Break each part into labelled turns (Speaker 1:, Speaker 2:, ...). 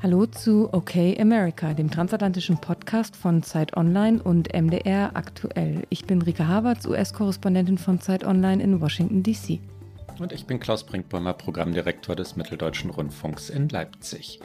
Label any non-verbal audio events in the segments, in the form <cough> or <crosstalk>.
Speaker 1: Hallo zu Okay America, dem transatlantischen Podcast von Zeit Online und MDR aktuell. Ich bin Rike Havertz, US-Korrespondentin von Zeit Online in Washington, D.C.
Speaker 2: Und ich bin Klaus Brinkbäumer, Programmdirektor des Mitteldeutschen Rundfunks in Leipzig.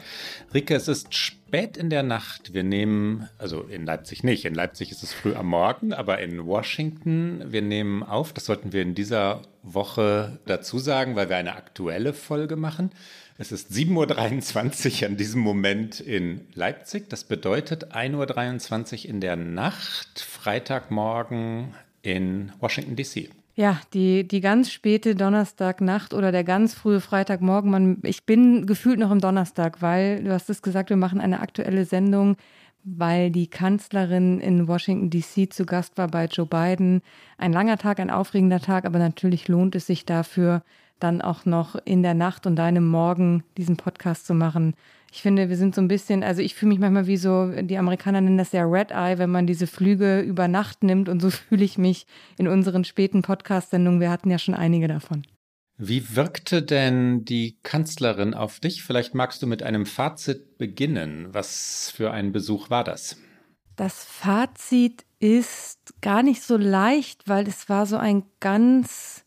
Speaker 2: Rike, es ist spät in der Nacht. Wir nehmen, also in Leipzig nicht, in Leipzig ist es früh am Morgen, aber in Washington, wir nehmen auf, das sollten wir in dieser Woche dazu sagen, weil wir eine aktuelle Folge machen. Es ist 7.23 Uhr an diesem Moment in Leipzig. Das bedeutet 1.23 Uhr in der Nacht, Freitagmorgen in Washington, D.C.
Speaker 1: Ja, die, die ganz späte Donnerstagnacht oder der ganz frühe Freitagmorgen. Man, ich bin gefühlt noch im Donnerstag, weil du hast es gesagt, wir machen eine aktuelle Sendung, weil die Kanzlerin in Washington DC zu Gast war bei Joe Biden. Ein langer Tag, ein aufregender Tag, aber natürlich lohnt es sich dafür, dann auch noch in der Nacht und deinem Morgen diesen Podcast zu machen. Ich finde, wir sind so ein bisschen, also ich fühle mich manchmal wie so, die Amerikaner nennen das ja Red Eye, wenn man diese Flüge über Nacht nimmt und so <laughs> fühle ich mich in unseren späten Podcast-Sendungen. Wir hatten ja schon einige davon.
Speaker 2: Wie wirkte denn die Kanzlerin auf dich? Vielleicht magst du mit einem Fazit beginnen. Was für ein Besuch war das?
Speaker 1: Das Fazit ist gar nicht so leicht, weil es war so ein ganz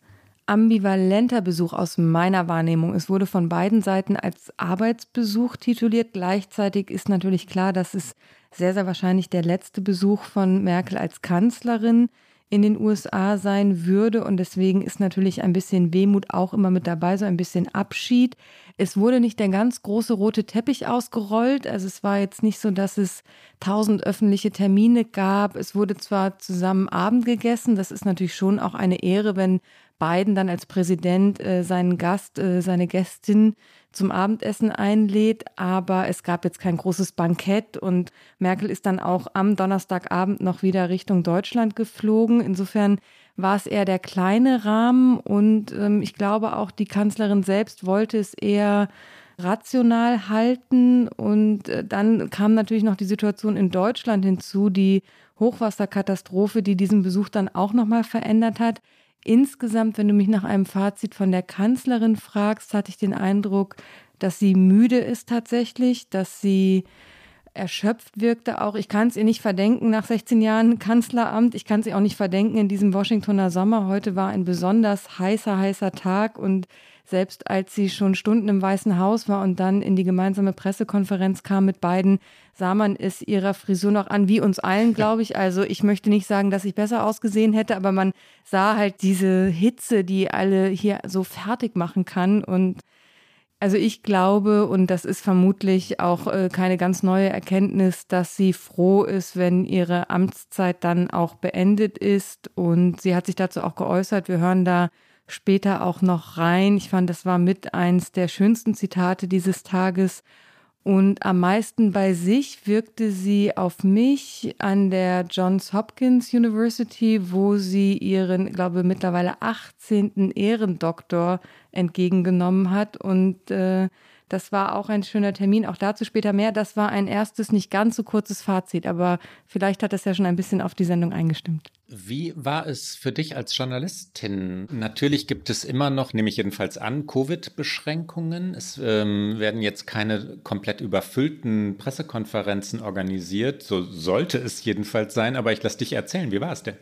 Speaker 1: ambivalenter Besuch aus meiner Wahrnehmung. Es wurde von beiden Seiten als Arbeitsbesuch tituliert. Gleichzeitig ist natürlich klar, dass es sehr, sehr wahrscheinlich der letzte Besuch von Merkel als Kanzlerin in den USA sein würde. Und deswegen ist natürlich ein bisschen Wehmut auch immer mit dabei, so ein bisschen Abschied. Es wurde nicht der ganz große rote Teppich ausgerollt. Also es war jetzt nicht so, dass es tausend öffentliche Termine gab. Es wurde zwar zusammen Abend gegessen. Das ist natürlich schon auch eine Ehre, wenn Biden dann als Präsident äh, seinen Gast, äh, seine Gästin zum Abendessen einlädt, aber es gab jetzt kein großes Bankett und Merkel ist dann auch am Donnerstagabend noch wieder Richtung Deutschland geflogen. Insofern war es eher der kleine Rahmen und ähm, ich glaube auch die Kanzlerin selbst wollte es eher rational halten und äh, dann kam natürlich noch die Situation in Deutschland hinzu, die Hochwasserkatastrophe, die diesen Besuch dann auch noch mal verändert hat. Insgesamt, wenn du mich nach einem Fazit von der Kanzlerin fragst, hatte ich den Eindruck, dass sie müde ist tatsächlich, dass sie erschöpft wirkte auch. Ich kann es ihr nicht verdenken nach 16 Jahren Kanzleramt. Ich kann es ihr auch nicht verdenken in diesem Washingtoner Sommer. Heute war ein besonders heißer, heißer Tag und selbst als sie schon Stunden im Weißen Haus war und dann in die gemeinsame Pressekonferenz kam mit beiden, sah man es ihrer Frisur noch an, wie uns allen, glaube ich. Also ich möchte nicht sagen, dass ich besser ausgesehen hätte, aber man sah halt diese Hitze, die alle hier so fertig machen kann. Und also ich glaube, und das ist vermutlich auch äh, keine ganz neue Erkenntnis, dass sie froh ist, wenn ihre Amtszeit dann auch beendet ist. Und sie hat sich dazu auch geäußert. Wir hören da später auch noch rein. Ich fand, das war mit eins der schönsten Zitate dieses Tages. Und am meisten bei sich wirkte sie auf mich an der Johns Hopkins University, wo sie ihren, glaube mittlerweile 18. Ehrendoktor entgegengenommen hat. Und äh, das war auch ein schöner Termin. Auch dazu später mehr. Das war ein erstes, nicht ganz so kurzes Fazit, aber vielleicht hat das ja schon ein bisschen auf die Sendung eingestimmt.
Speaker 2: Wie war es für dich als Journalistin? Natürlich gibt es immer noch, nehme ich jedenfalls an, Covid-Beschränkungen. Es ähm, werden jetzt keine komplett überfüllten Pressekonferenzen organisiert. So sollte es jedenfalls sein. Aber ich lasse dich erzählen. Wie war es denn?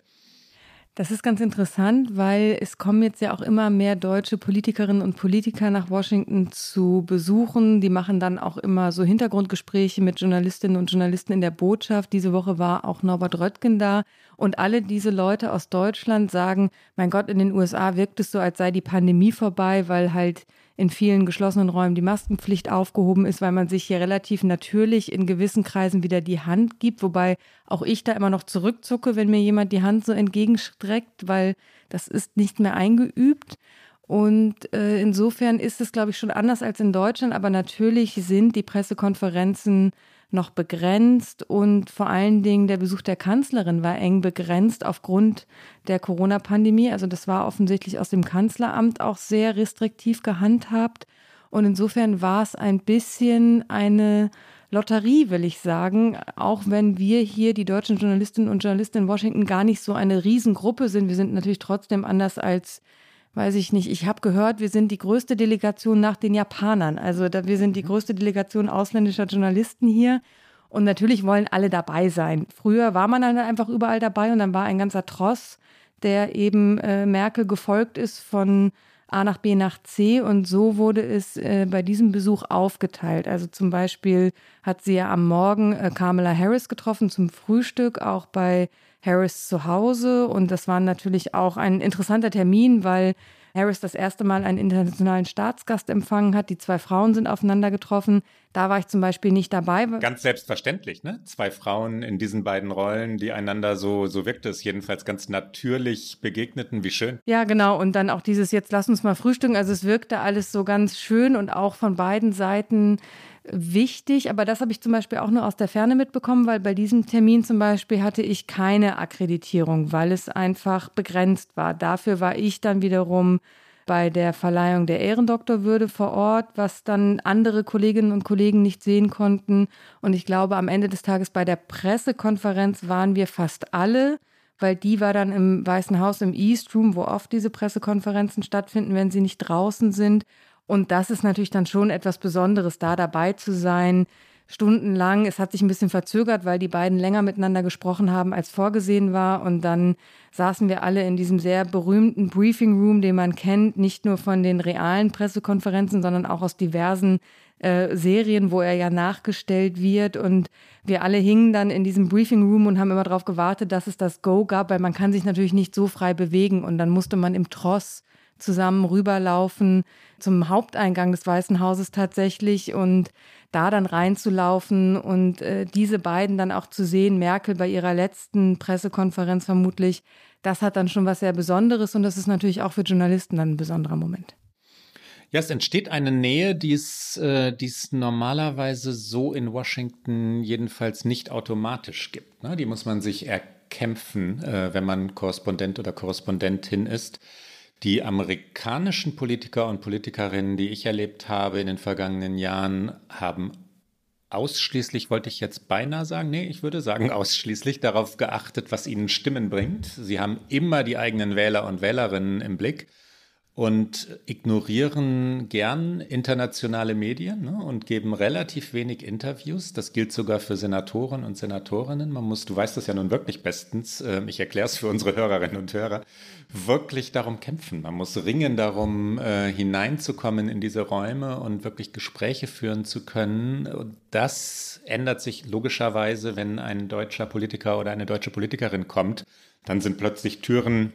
Speaker 1: Das ist ganz interessant, weil es kommen jetzt ja auch immer mehr deutsche Politikerinnen und Politiker nach Washington zu besuchen. Die machen dann auch immer so Hintergrundgespräche mit Journalistinnen und Journalisten in der Botschaft. Diese Woche war auch Norbert Röttgen da. Und alle diese Leute aus Deutschland sagen, mein Gott, in den USA wirkt es so, als sei die Pandemie vorbei, weil halt in vielen geschlossenen Räumen die Maskenpflicht aufgehoben ist, weil man sich hier relativ natürlich in gewissen Kreisen wieder die Hand gibt, wobei auch ich da immer noch zurückzucke, wenn mir jemand die Hand so entgegenstreckt, weil das ist nicht mehr eingeübt. Und äh, insofern ist es, glaube ich, schon anders als in Deutschland, aber natürlich sind die Pressekonferenzen noch begrenzt und vor allen Dingen der Besuch der Kanzlerin war eng begrenzt aufgrund der Corona-Pandemie. Also das war offensichtlich aus dem Kanzleramt auch sehr restriktiv gehandhabt. Und insofern war es ein bisschen eine Lotterie, will ich sagen, auch wenn wir hier, die deutschen Journalistinnen und Journalisten in Washington, gar nicht so eine Riesengruppe sind. Wir sind natürlich trotzdem anders als weiß ich nicht, ich habe gehört, wir sind die größte Delegation nach den Japanern. Also da, wir sind die mhm. größte Delegation ausländischer Journalisten hier. Und natürlich wollen alle dabei sein. Früher war man dann einfach überall dabei und dann war ein ganzer Tross, der eben äh, Merkel gefolgt ist von A nach B nach C. Und so wurde es äh, bei diesem Besuch aufgeteilt. Also zum Beispiel hat sie ja am Morgen äh, Kamala Harris getroffen zum Frühstück, auch bei Harris zu Hause. Und das war natürlich auch ein interessanter Termin, weil Harris das erste Mal einen internationalen Staatsgast empfangen hat. Die zwei Frauen sind aufeinander getroffen. Da war ich zum Beispiel nicht dabei.
Speaker 2: Ganz selbstverständlich, ne? Zwei Frauen in diesen beiden Rollen, die einander so, so wirkte es jedenfalls ganz natürlich begegneten. Wie schön.
Speaker 1: Ja, genau. Und dann auch dieses jetzt lass uns mal frühstücken. Also es wirkte alles so ganz schön und auch von beiden Seiten wichtig, aber das habe ich zum Beispiel auch nur aus der Ferne mitbekommen, weil bei diesem Termin zum Beispiel hatte ich keine Akkreditierung, weil es einfach begrenzt war. Dafür war ich dann wiederum bei der Verleihung der Ehrendoktorwürde vor Ort, was dann andere Kolleginnen und Kollegen nicht sehen konnten. Und ich glaube, am Ende des Tages bei der Pressekonferenz waren wir fast alle, weil die war dann im Weißen Haus im East Room, wo oft diese Pressekonferenzen stattfinden, wenn sie nicht draußen sind. Und das ist natürlich dann schon etwas Besonderes, da dabei zu sein, stundenlang. Es hat sich ein bisschen verzögert, weil die beiden länger miteinander gesprochen haben, als vorgesehen war. Und dann saßen wir alle in diesem sehr berühmten Briefing Room, den man kennt, nicht nur von den realen Pressekonferenzen, sondern auch aus diversen äh, Serien, wo er ja nachgestellt wird. Und wir alle hingen dann in diesem Briefing Room und haben immer darauf gewartet, dass es das Go gab, weil man kann sich natürlich nicht so frei bewegen. Und dann musste man im Tross zusammen rüberlaufen zum Haupteingang des Weißen Hauses tatsächlich und da dann reinzulaufen und äh, diese beiden dann auch zu sehen, Merkel bei ihrer letzten Pressekonferenz vermutlich, das hat dann schon was sehr Besonderes und das ist natürlich auch für Journalisten dann ein besonderer Moment.
Speaker 2: Ja, es entsteht eine Nähe, die es, äh, die es normalerweise so in Washington jedenfalls nicht automatisch gibt. Ne? Die muss man sich erkämpfen, äh, wenn man Korrespondent oder Korrespondentin ist. Die amerikanischen Politiker und Politikerinnen, die ich erlebt habe in den vergangenen Jahren, haben ausschließlich, wollte ich jetzt beinahe sagen, nee, ich würde sagen <laughs> ausschließlich darauf geachtet, was ihnen Stimmen bringt. Sie haben immer die eigenen Wähler und Wählerinnen im Blick und ignorieren gern internationale Medien ne, und geben relativ wenig Interviews. Das gilt sogar für Senatoren und Senatorinnen. Man muss, du weißt das ja nun wirklich bestens, äh, ich erkläre es für unsere Hörerinnen und Hörer, wirklich darum kämpfen. Man muss ringen darum, äh, hineinzukommen in diese Räume und wirklich Gespräche führen zu können. Und das ändert sich logischerweise, wenn ein deutscher Politiker oder eine deutsche Politikerin kommt. Dann sind plötzlich Türen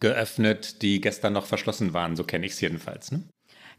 Speaker 2: geöffnet, die gestern noch verschlossen waren. So kenne ich es jedenfalls. Ne?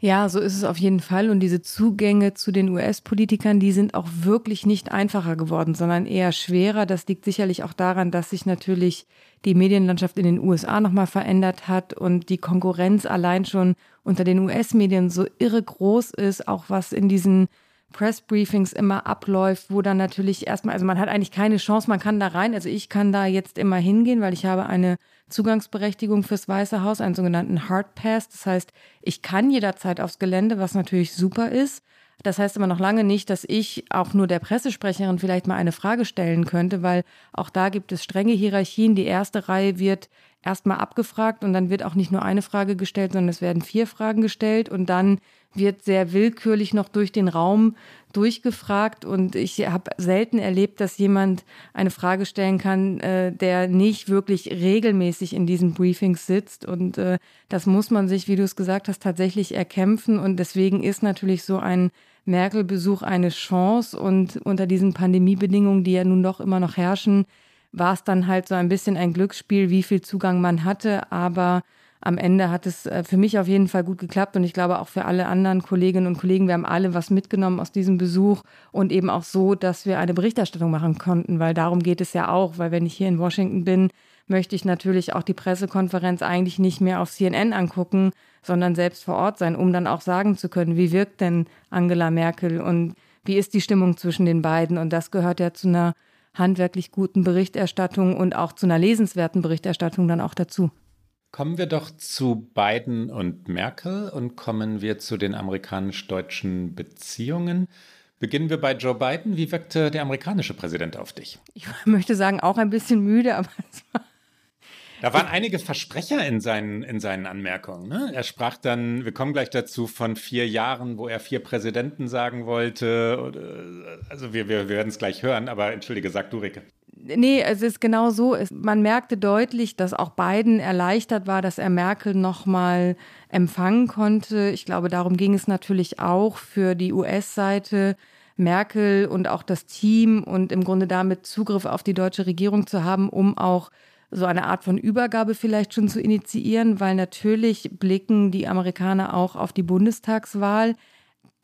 Speaker 1: Ja, so ist es auf jeden Fall. Und diese Zugänge zu den US-Politikern, die sind auch wirklich nicht einfacher geworden, sondern eher schwerer. Das liegt sicherlich auch daran, dass sich natürlich die Medienlandschaft in den USA nochmal verändert hat und die Konkurrenz allein schon unter den US-Medien so irre groß ist, auch was in diesen Pressbriefings immer abläuft, wo dann natürlich erstmal, also man hat eigentlich keine Chance, man kann da rein. Also ich kann da jetzt immer hingehen, weil ich habe eine Zugangsberechtigung fürs Weiße Haus, einen sogenannten Hard Pass. Das heißt, ich kann jederzeit aufs Gelände, was natürlich super ist. Das heißt aber noch lange nicht, dass ich auch nur der Pressesprecherin vielleicht mal eine Frage stellen könnte, weil auch da gibt es strenge Hierarchien. Die erste Reihe wird erstmal abgefragt und dann wird auch nicht nur eine Frage gestellt, sondern es werden vier Fragen gestellt und dann wird sehr willkürlich noch durch den Raum durchgefragt. Und ich habe selten erlebt, dass jemand eine Frage stellen kann, äh, der nicht wirklich regelmäßig in diesen Briefings sitzt. Und äh, das muss man sich, wie du es gesagt hast, tatsächlich erkämpfen. Und deswegen ist natürlich so ein Merkel-Besuch eine Chance. Und unter diesen Pandemiebedingungen, die ja nun doch immer noch herrschen, war es dann halt so ein bisschen ein Glücksspiel, wie viel Zugang man hatte, aber am Ende hat es äh, für mich auf jeden Fall gut geklappt und ich glaube auch für alle anderen Kolleginnen und Kollegen. Wir haben alle was mitgenommen aus diesem Besuch und eben auch so, dass wir eine Berichterstattung machen konnten, weil darum geht es ja auch, weil wenn ich hier in Washington bin, möchte ich natürlich auch die Pressekonferenz eigentlich nicht mehr auf CNN angucken, sondern selbst vor Ort sein, um dann auch sagen zu können, wie wirkt denn Angela Merkel und wie ist die Stimmung zwischen den beiden. Und das gehört ja zu einer handwerklich guten Berichterstattung und auch zu einer lesenswerten Berichterstattung dann auch dazu.
Speaker 2: Kommen wir doch zu Biden und Merkel und kommen wir zu den amerikanisch-deutschen Beziehungen. Beginnen wir bei Joe Biden. Wie wirkte der amerikanische Präsident auf dich?
Speaker 1: Ich <laughs> möchte sagen, auch ein bisschen müde, aber es war
Speaker 2: da waren einige Versprecher in seinen, in seinen Anmerkungen. Ne? Er sprach dann, wir kommen gleich dazu, von vier Jahren, wo er vier Präsidenten sagen wollte. Also wir, wir, wir werden es gleich hören, aber entschuldige, sag du, Ricke.
Speaker 1: Nee, es ist genau so. Man merkte deutlich, dass auch Biden erleichtert war, dass er Merkel nochmal empfangen konnte. Ich glaube, darum ging es natürlich auch für die US-Seite. Merkel und auch das Team und im Grunde damit Zugriff auf die deutsche Regierung zu haben, um auch so eine Art von Übergabe vielleicht schon zu initiieren, weil natürlich blicken die Amerikaner auch auf die Bundestagswahl.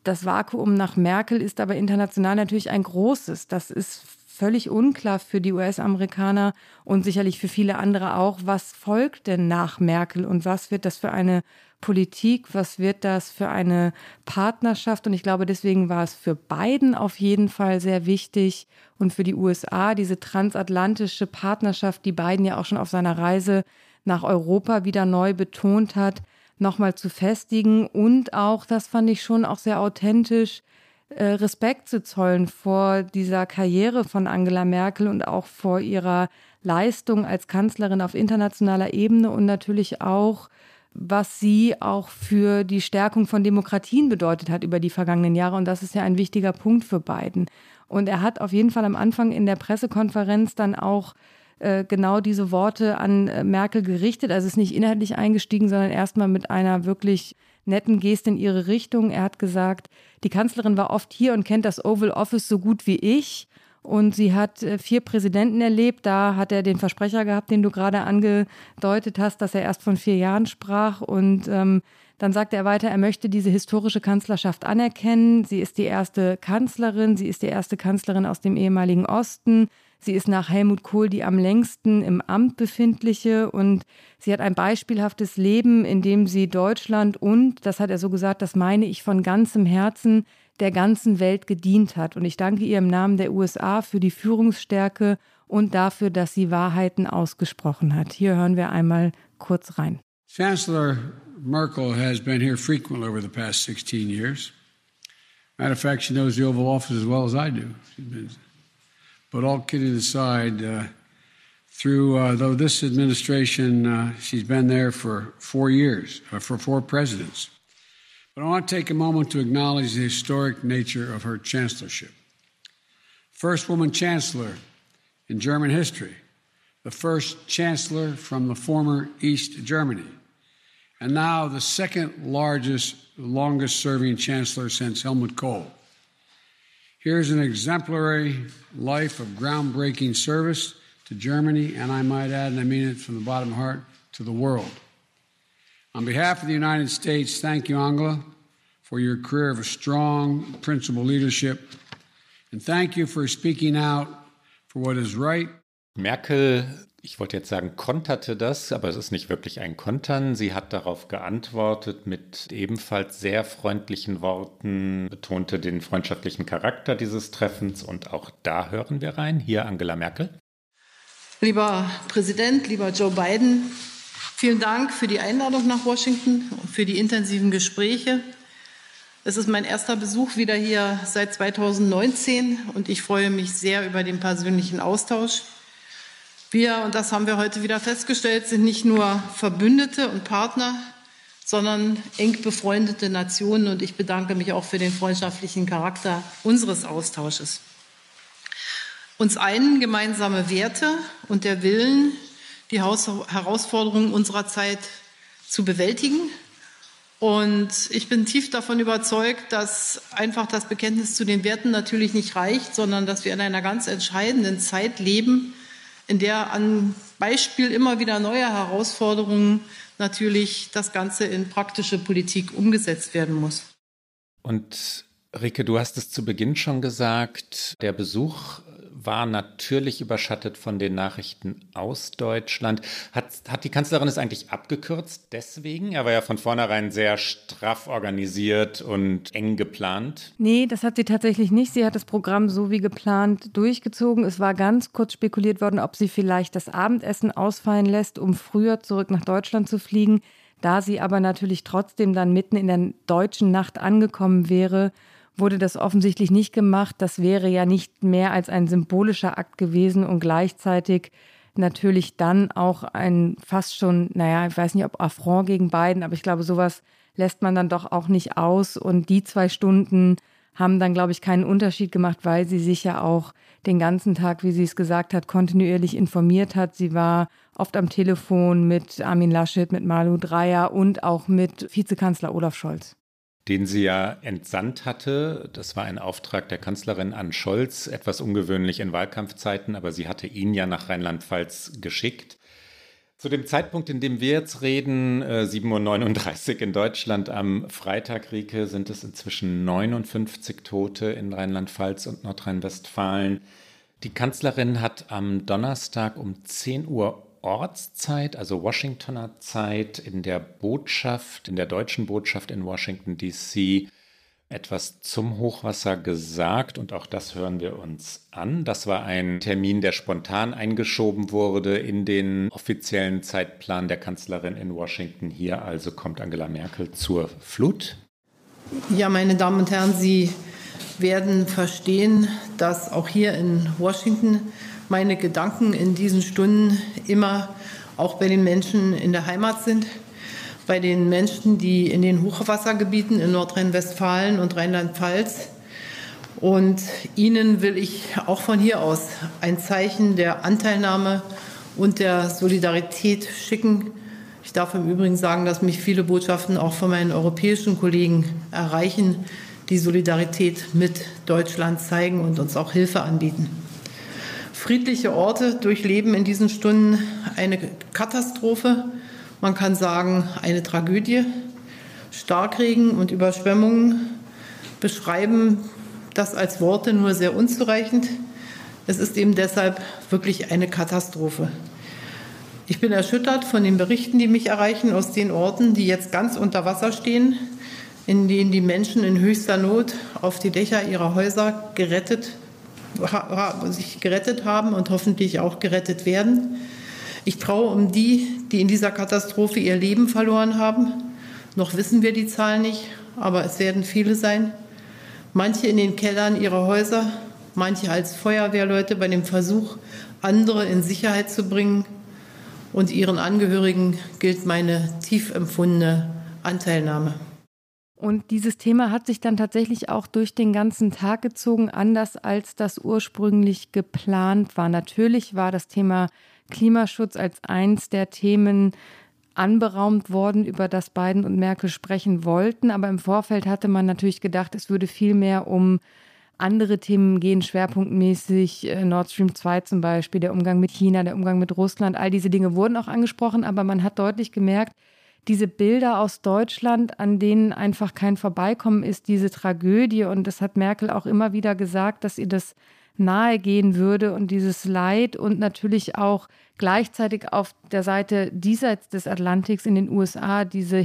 Speaker 1: Das Vakuum nach Merkel ist aber international natürlich ein großes. Das ist völlig unklar für die US-Amerikaner und sicherlich für viele andere auch. Was folgt denn nach Merkel und was wird das für eine Politik? Was wird das für eine Partnerschaft? Und ich glaube, deswegen war es für Biden auf jeden Fall sehr wichtig und für die USA diese transatlantische Partnerschaft, die Biden ja auch schon auf seiner Reise nach Europa wieder neu betont hat, nochmal zu festigen und auch, das fand ich schon auch sehr authentisch, Respekt zu zollen vor dieser Karriere von Angela Merkel und auch vor ihrer Leistung als Kanzlerin auf internationaler Ebene und natürlich auch, was sie auch für die Stärkung von Demokratien bedeutet hat über die vergangenen Jahre. Und das ist ja ein wichtiger Punkt für Biden. Und er hat auf jeden Fall am Anfang in der Pressekonferenz dann auch äh, genau diese Worte an äh, Merkel gerichtet. Also ist nicht inhaltlich eingestiegen, sondern erstmal mit einer wirklich netten Geste in ihre Richtung. Er hat gesagt, die Kanzlerin war oft hier und kennt das Oval Office so gut wie ich. Und sie hat äh, vier Präsidenten erlebt. Da hat er den Versprecher gehabt, den du gerade angedeutet hast, dass er erst von vier Jahren sprach. Und ähm, dann sagte er weiter, er möchte diese historische Kanzlerschaft anerkennen. Sie ist die erste Kanzlerin. Sie ist die erste Kanzlerin aus dem ehemaligen Osten. Sie ist nach Helmut Kohl die am längsten im Amt befindliche und sie hat ein beispielhaftes Leben, in dem sie Deutschland und, das hat er so gesagt, das meine ich von ganzem Herzen, der ganzen Welt gedient hat. Und ich danke ihr im Namen der USA für die Führungsstärke und dafür, dass sie Wahrheiten ausgesprochen hat. Hier hören wir einmal kurz rein.
Speaker 3: Chancellor Merkel has been here frequently over the past 16 years. Matter of fact, she knows the Oval Office as well as I do. She's been But all kidding aside, uh, through uh, though this administration, uh, she's been there for four years, uh, for four presidents. But I want to take a moment to acknowledge the historic nature of her chancellorship. First woman chancellor in German history, the first chancellor from the former East Germany, and now the second largest, longest serving chancellor since Helmut Kohl. Here's an exemplary life of groundbreaking service to Germany, and I might add, and I mean it from the bottom of my heart, to the world. On behalf of the United States, thank you, Angela, for your career of strong, principled leadership. And thank you for speaking out for what is right.
Speaker 2: Merkel ich wollte jetzt sagen, konterte das, aber es ist nicht wirklich ein Kontern. Sie hat darauf geantwortet mit ebenfalls sehr freundlichen Worten, betonte den freundschaftlichen Charakter dieses Treffens und auch da hören wir rein. Hier Angela Merkel.
Speaker 4: Lieber Präsident, lieber Joe Biden, vielen Dank für die Einladung nach Washington und für die intensiven Gespräche. Es ist mein erster Besuch wieder hier seit 2019 und ich freue mich sehr über den persönlichen Austausch. Wir, und das haben wir heute wieder festgestellt, sind nicht nur Verbündete und Partner, sondern eng befreundete Nationen. Und ich bedanke mich auch für den freundschaftlichen Charakter unseres Austausches. Uns einen gemeinsame Werte und der Willen, die Herausforderungen unserer Zeit zu bewältigen. Und ich bin tief davon überzeugt, dass einfach das Bekenntnis zu den Werten natürlich nicht reicht, sondern dass wir in einer ganz entscheidenden Zeit leben, in der an Beispiel immer wieder neuer Herausforderungen natürlich das Ganze in praktische Politik umgesetzt werden muss.
Speaker 2: Und Rike, du hast es zu Beginn schon gesagt, der Besuch war natürlich überschattet von den Nachrichten aus Deutschland. Hat, hat die Kanzlerin es eigentlich abgekürzt deswegen? Er war ja von vornherein sehr straff organisiert und eng geplant.
Speaker 1: Nee, das hat sie tatsächlich nicht. Sie hat das Programm so wie geplant durchgezogen. Es war ganz kurz spekuliert worden, ob sie vielleicht das Abendessen ausfallen lässt, um früher zurück nach Deutschland zu fliegen. Da sie aber natürlich trotzdem dann mitten in der deutschen Nacht angekommen wäre, wurde das offensichtlich nicht gemacht. Das wäre ja nicht mehr als ein symbolischer Akt gewesen und gleichzeitig natürlich dann auch ein fast schon, naja, ich weiß nicht, ob Affront gegen Biden, aber ich glaube, sowas lässt man dann doch auch nicht aus. Und die zwei Stunden haben dann, glaube ich, keinen Unterschied gemacht, weil sie sich ja auch den ganzen Tag, wie sie es gesagt hat, kontinuierlich informiert hat. Sie war oft am Telefon mit Armin Laschet, mit Malu Dreyer und auch mit Vizekanzler Olaf Scholz
Speaker 2: den sie ja entsandt hatte. Das war ein Auftrag der Kanzlerin an Scholz, etwas ungewöhnlich in Wahlkampfzeiten, aber sie hatte ihn ja nach Rheinland-Pfalz geschickt. Zu dem Zeitpunkt, in dem wir jetzt reden, 7.39 äh, Uhr in Deutschland am Freitag, Rieke, sind es inzwischen 59 Tote in Rheinland-Pfalz und Nordrhein-Westfalen. Die Kanzlerin hat am Donnerstag um 10 Uhr Ortszeit, also Washingtoner Zeit, in der Botschaft, in der deutschen Botschaft in Washington, DC, etwas zum Hochwasser gesagt und auch das hören wir uns an. Das war ein Termin, der spontan eingeschoben wurde in den offiziellen Zeitplan der Kanzlerin in Washington. Hier also kommt Angela Merkel zur Flut.
Speaker 4: Ja, meine Damen und Herren, Sie werden verstehen, dass auch hier in Washington meine Gedanken in diesen Stunden immer auch bei den Menschen in der Heimat sind bei den Menschen, die in den Hochwassergebieten in Nordrhein-Westfalen und Rheinland-Pfalz. Und ihnen will ich auch von hier aus ein Zeichen der Anteilnahme und der Solidarität schicken. Ich darf im Übrigen sagen, dass mich viele Botschaften auch von meinen europäischen Kollegen erreichen, die Solidarität mit Deutschland zeigen und uns auch Hilfe anbieten. Friedliche Orte durchleben in diesen Stunden eine Katastrophe, man kann sagen, eine Tragödie. Starkregen und Überschwemmungen beschreiben das als Worte nur sehr unzureichend. Es ist eben deshalb wirklich eine Katastrophe. Ich bin erschüttert von den Berichten, die mich erreichen aus den Orten, die jetzt ganz unter Wasser stehen, in denen die Menschen in höchster Not auf die Dächer ihrer Häuser gerettet, sich gerettet haben und hoffentlich auch gerettet werden. Ich traue um die, die in dieser Katastrophe ihr Leben verloren haben. Noch wissen wir die Zahl nicht, aber es werden viele sein. Manche in den Kellern ihrer Häuser, manche als Feuerwehrleute bei dem Versuch, andere in Sicherheit zu bringen. Und ihren Angehörigen gilt meine tief empfundene Anteilnahme.
Speaker 1: Und dieses Thema hat sich dann tatsächlich auch durch den ganzen Tag gezogen, anders als das ursprünglich geplant war. Natürlich war das Thema Klimaschutz als eins der Themen anberaumt worden, über das Biden und Merkel sprechen wollten. Aber im Vorfeld hatte man natürlich gedacht, es würde viel mehr um andere Themen gehen, schwerpunktmäßig äh, Nord Stream 2 zum Beispiel, der Umgang mit China, der Umgang mit Russland. All diese Dinge wurden auch angesprochen, aber man hat deutlich gemerkt, diese Bilder aus Deutschland, an denen einfach kein Vorbeikommen ist, diese Tragödie. Und das hat Merkel auch immer wieder gesagt, dass ihr das nahe gehen würde und dieses Leid und natürlich auch gleichzeitig auf der Seite diesseits des Atlantiks in den USA diese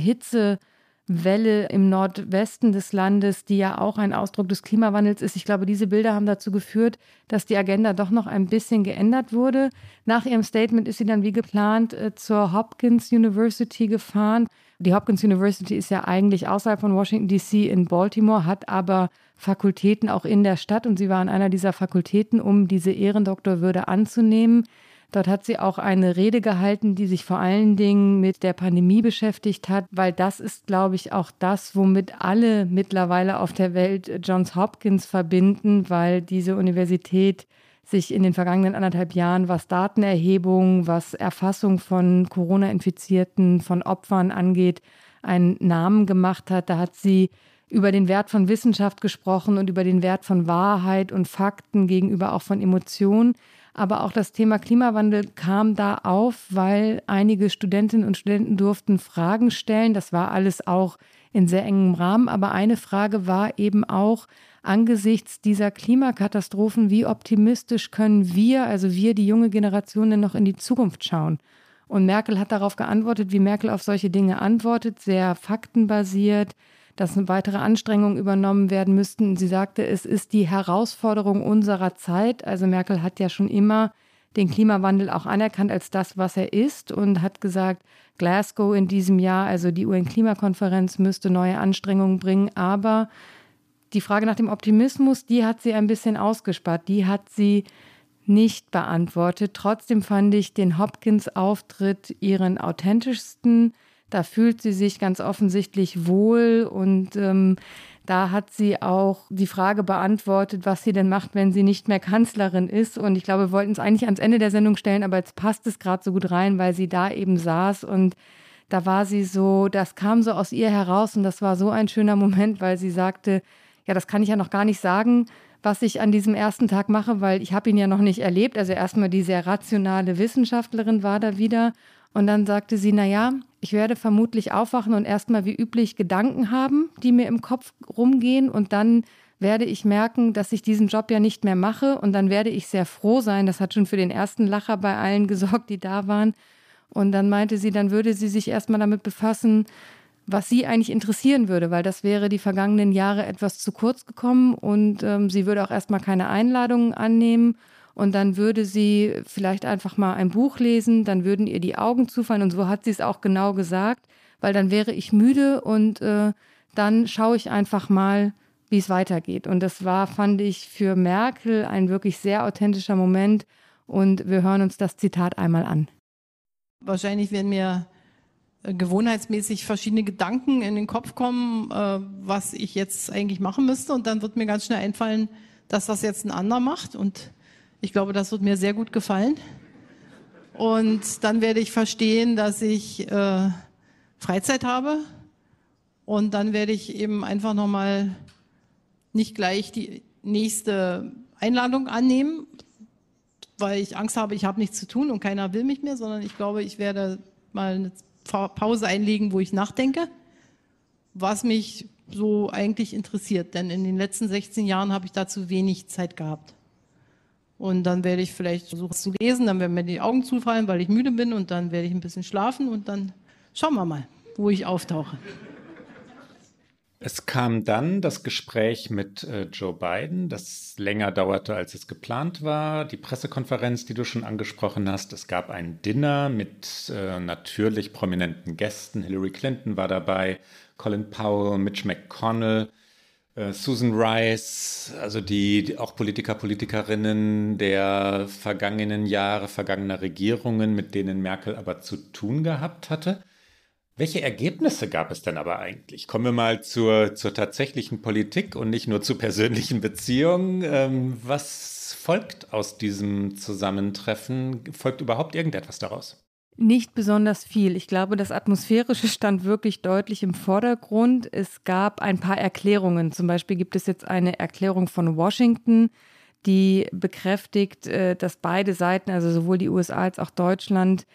Speaker 1: Hitzewelle im Nordwesten des Landes, die ja auch ein Ausdruck des Klimawandels ist. Ich glaube, diese Bilder haben dazu geführt, dass die Agenda doch noch ein bisschen geändert wurde. Nach ihrem Statement ist sie dann wie geplant äh, zur Hopkins University gefahren. Die Hopkins University ist ja eigentlich außerhalb von Washington, DC in Baltimore, hat aber Fakultäten auch in der Stadt und sie war an einer dieser Fakultäten, um diese Ehrendoktorwürde anzunehmen. Dort hat sie auch eine Rede gehalten, die sich vor allen Dingen mit der Pandemie beschäftigt hat, weil das ist, glaube ich, auch das, womit alle mittlerweile auf der Welt Johns Hopkins verbinden, weil diese Universität sich in den vergangenen anderthalb Jahren, was Datenerhebung, was Erfassung von Corona-Infizierten, von Opfern angeht, einen Namen gemacht hat. Da hat sie über den Wert von Wissenschaft gesprochen und über den Wert von Wahrheit und Fakten gegenüber auch von Emotionen. Aber auch das Thema Klimawandel kam da auf, weil einige Studentinnen und Studenten durften Fragen stellen. Das war alles auch in sehr engem Rahmen. Aber eine Frage war eben auch angesichts dieser Klimakatastrophen, wie optimistisch können wir, also wir, die junge Generation, denn noch in die Zukunft schauen? Und Merkel hat darauf geantwortet, wie Merkel auf solche Dinge antwortet, sehr faktenbasiert, dass weitere Anstrengungen übernommen werden müssten. Sie sagte, es ist die Herausforderung unserer Zeit. Also Merkel hat ja schon immer den Klimawandel auch anerkannt als das, was er ist und hat gesagt, Glasgow in diesem Jahr, also die UN-Klimakonferenz, müsste neue Anstrengungen bringen. Aber die Frage nach dem Optimismus, die hat sie ein bisschen ausgespart. Die hat sie nicht beantwortet. Trotzdem fand ich den Hopkins-Auftritt ihren authentischsten. Da fühlt sie sich ganz offensichtlich wohl und ähm, da hat sie auch die Frage beantwortet, was sie denn macht, wenn sie nicht mehr Kanzlerin ist. Und ich glaube, wir wollten es eigentlich ans Ende der Sendung stellen, aber jetzt passt es gerade so gut rein, weil sie da eben saß und da war sie so, das kam so aus ihr heraus und das war so ein schöner Moment, weil sie sagte, ja, das kann ich ja noch gar nicht sagen, was ich an diesem ersten Tag mache, weil ich habe ihn ja noch nicht erlebt. Also erstmal die sehr rationale Wissenschaftlerin war da wieder und dann sagte sie, na ja, ich werde vermutlich aufwachen und erstmal wie üblich Gedanken haben, die mir im Kopf rumgehen und dann werde ich merken, dass ich diesen Job ja nicht mehr mache und dann werde ich sehr froh sein. Das hat schon für den ersten Lacher bei allen <laughs> gesorgt, die da waren. Und dann meinte sie, dann würde sie sich erstmal damit befassen, was sie eigentlich interessieren würde, weil das wäre die vergangenen Jahre etwas zu kurz gekommen und ähm, sie würde auch erstmal keine Einladungen annehmen und dann würde sie vielleicht einfach mal ein Buch lesen, dann würden ihr die Augen zufallen und so hat sie es auch genau gesagt, weil dann wäre ich müde und äh, dann schaue ich einfach mal, wie es weitergeht. Und das war, fand ich, für Merkel ein wirklich sehr authentischer Moment und wir hören uns das Zitat einmal an.
Speaker 4: Wahrscheinlich werden mir äh, gewohnheitsmäßig verschiedene Gedanken in den Kopf kommen, äh, was ich jetzt eigentlich machen müsste. Und dann wird mir ganz schnell einfallen, dass das jetzt ein anderer macht. Und ich glaube, das wird mir sehr gut gefallen. Und dann werde ich verstehen, dass ich äh, Freizeit habe. Und dann werde ich eben einfach nochmal nicht gleich die nächste Einladung annehmen, weil ich Angst habe, ich habe nichts zu tun und keiner will mich mehr, sondern ich glaube, ich werde mal eine Pause einlegen, wo ich nachdenke, was mich so eigentlich interessiert. Denn in den letzten 16 Jahren habe ich dazu wenig Zeit gehabt. Und dann werde ich vielleicht versuchen zu lesen, dann werden mir die Augen zufallen, weil ich müde bin und dann werde ich ein bisschen schlafen und dann schauen wir mal, wo ich auftauche.
Speaker 2: Es kam dann das Gespräch mit äh, Joe Biden, das länger dauerte, als es geplant war. Die Pressekonferenz, die du schon angesprochen hast. Es gab ein Dinner mit äh, natürlich prominenten Gästen. Hillary Clinton war dabei, Colin Powell, Mitch McConnell. Äh, Susan Rice, also die, auch Politiker, Politikerinnen der vergangenen Jahre, vergangener Regierungen, mit denen Merkel aber zu tun gehabt hatte. Welche Ergebnisse gab es denn aber eigentlich? Kommen wir mal zur, zur tatsächlichen Politik und nicht nur zu persönlichen Beziehungen. Ähm, was folgt aus diesem Zusammentreffen? Folgt überhaupt irgendetwas daraus?
Speaker 1: Nicht besonders viel. Ich glaube, das Atmosphärische stand wirklich deutlich im Vordergrund. Es gab ein paar Erklärungen. Zum Beispiel gibt es jetzt eine Erklärung von Washington, die bekräftigt, äh, dass beide Seiten, also sowohl die USA als auch Deutschland,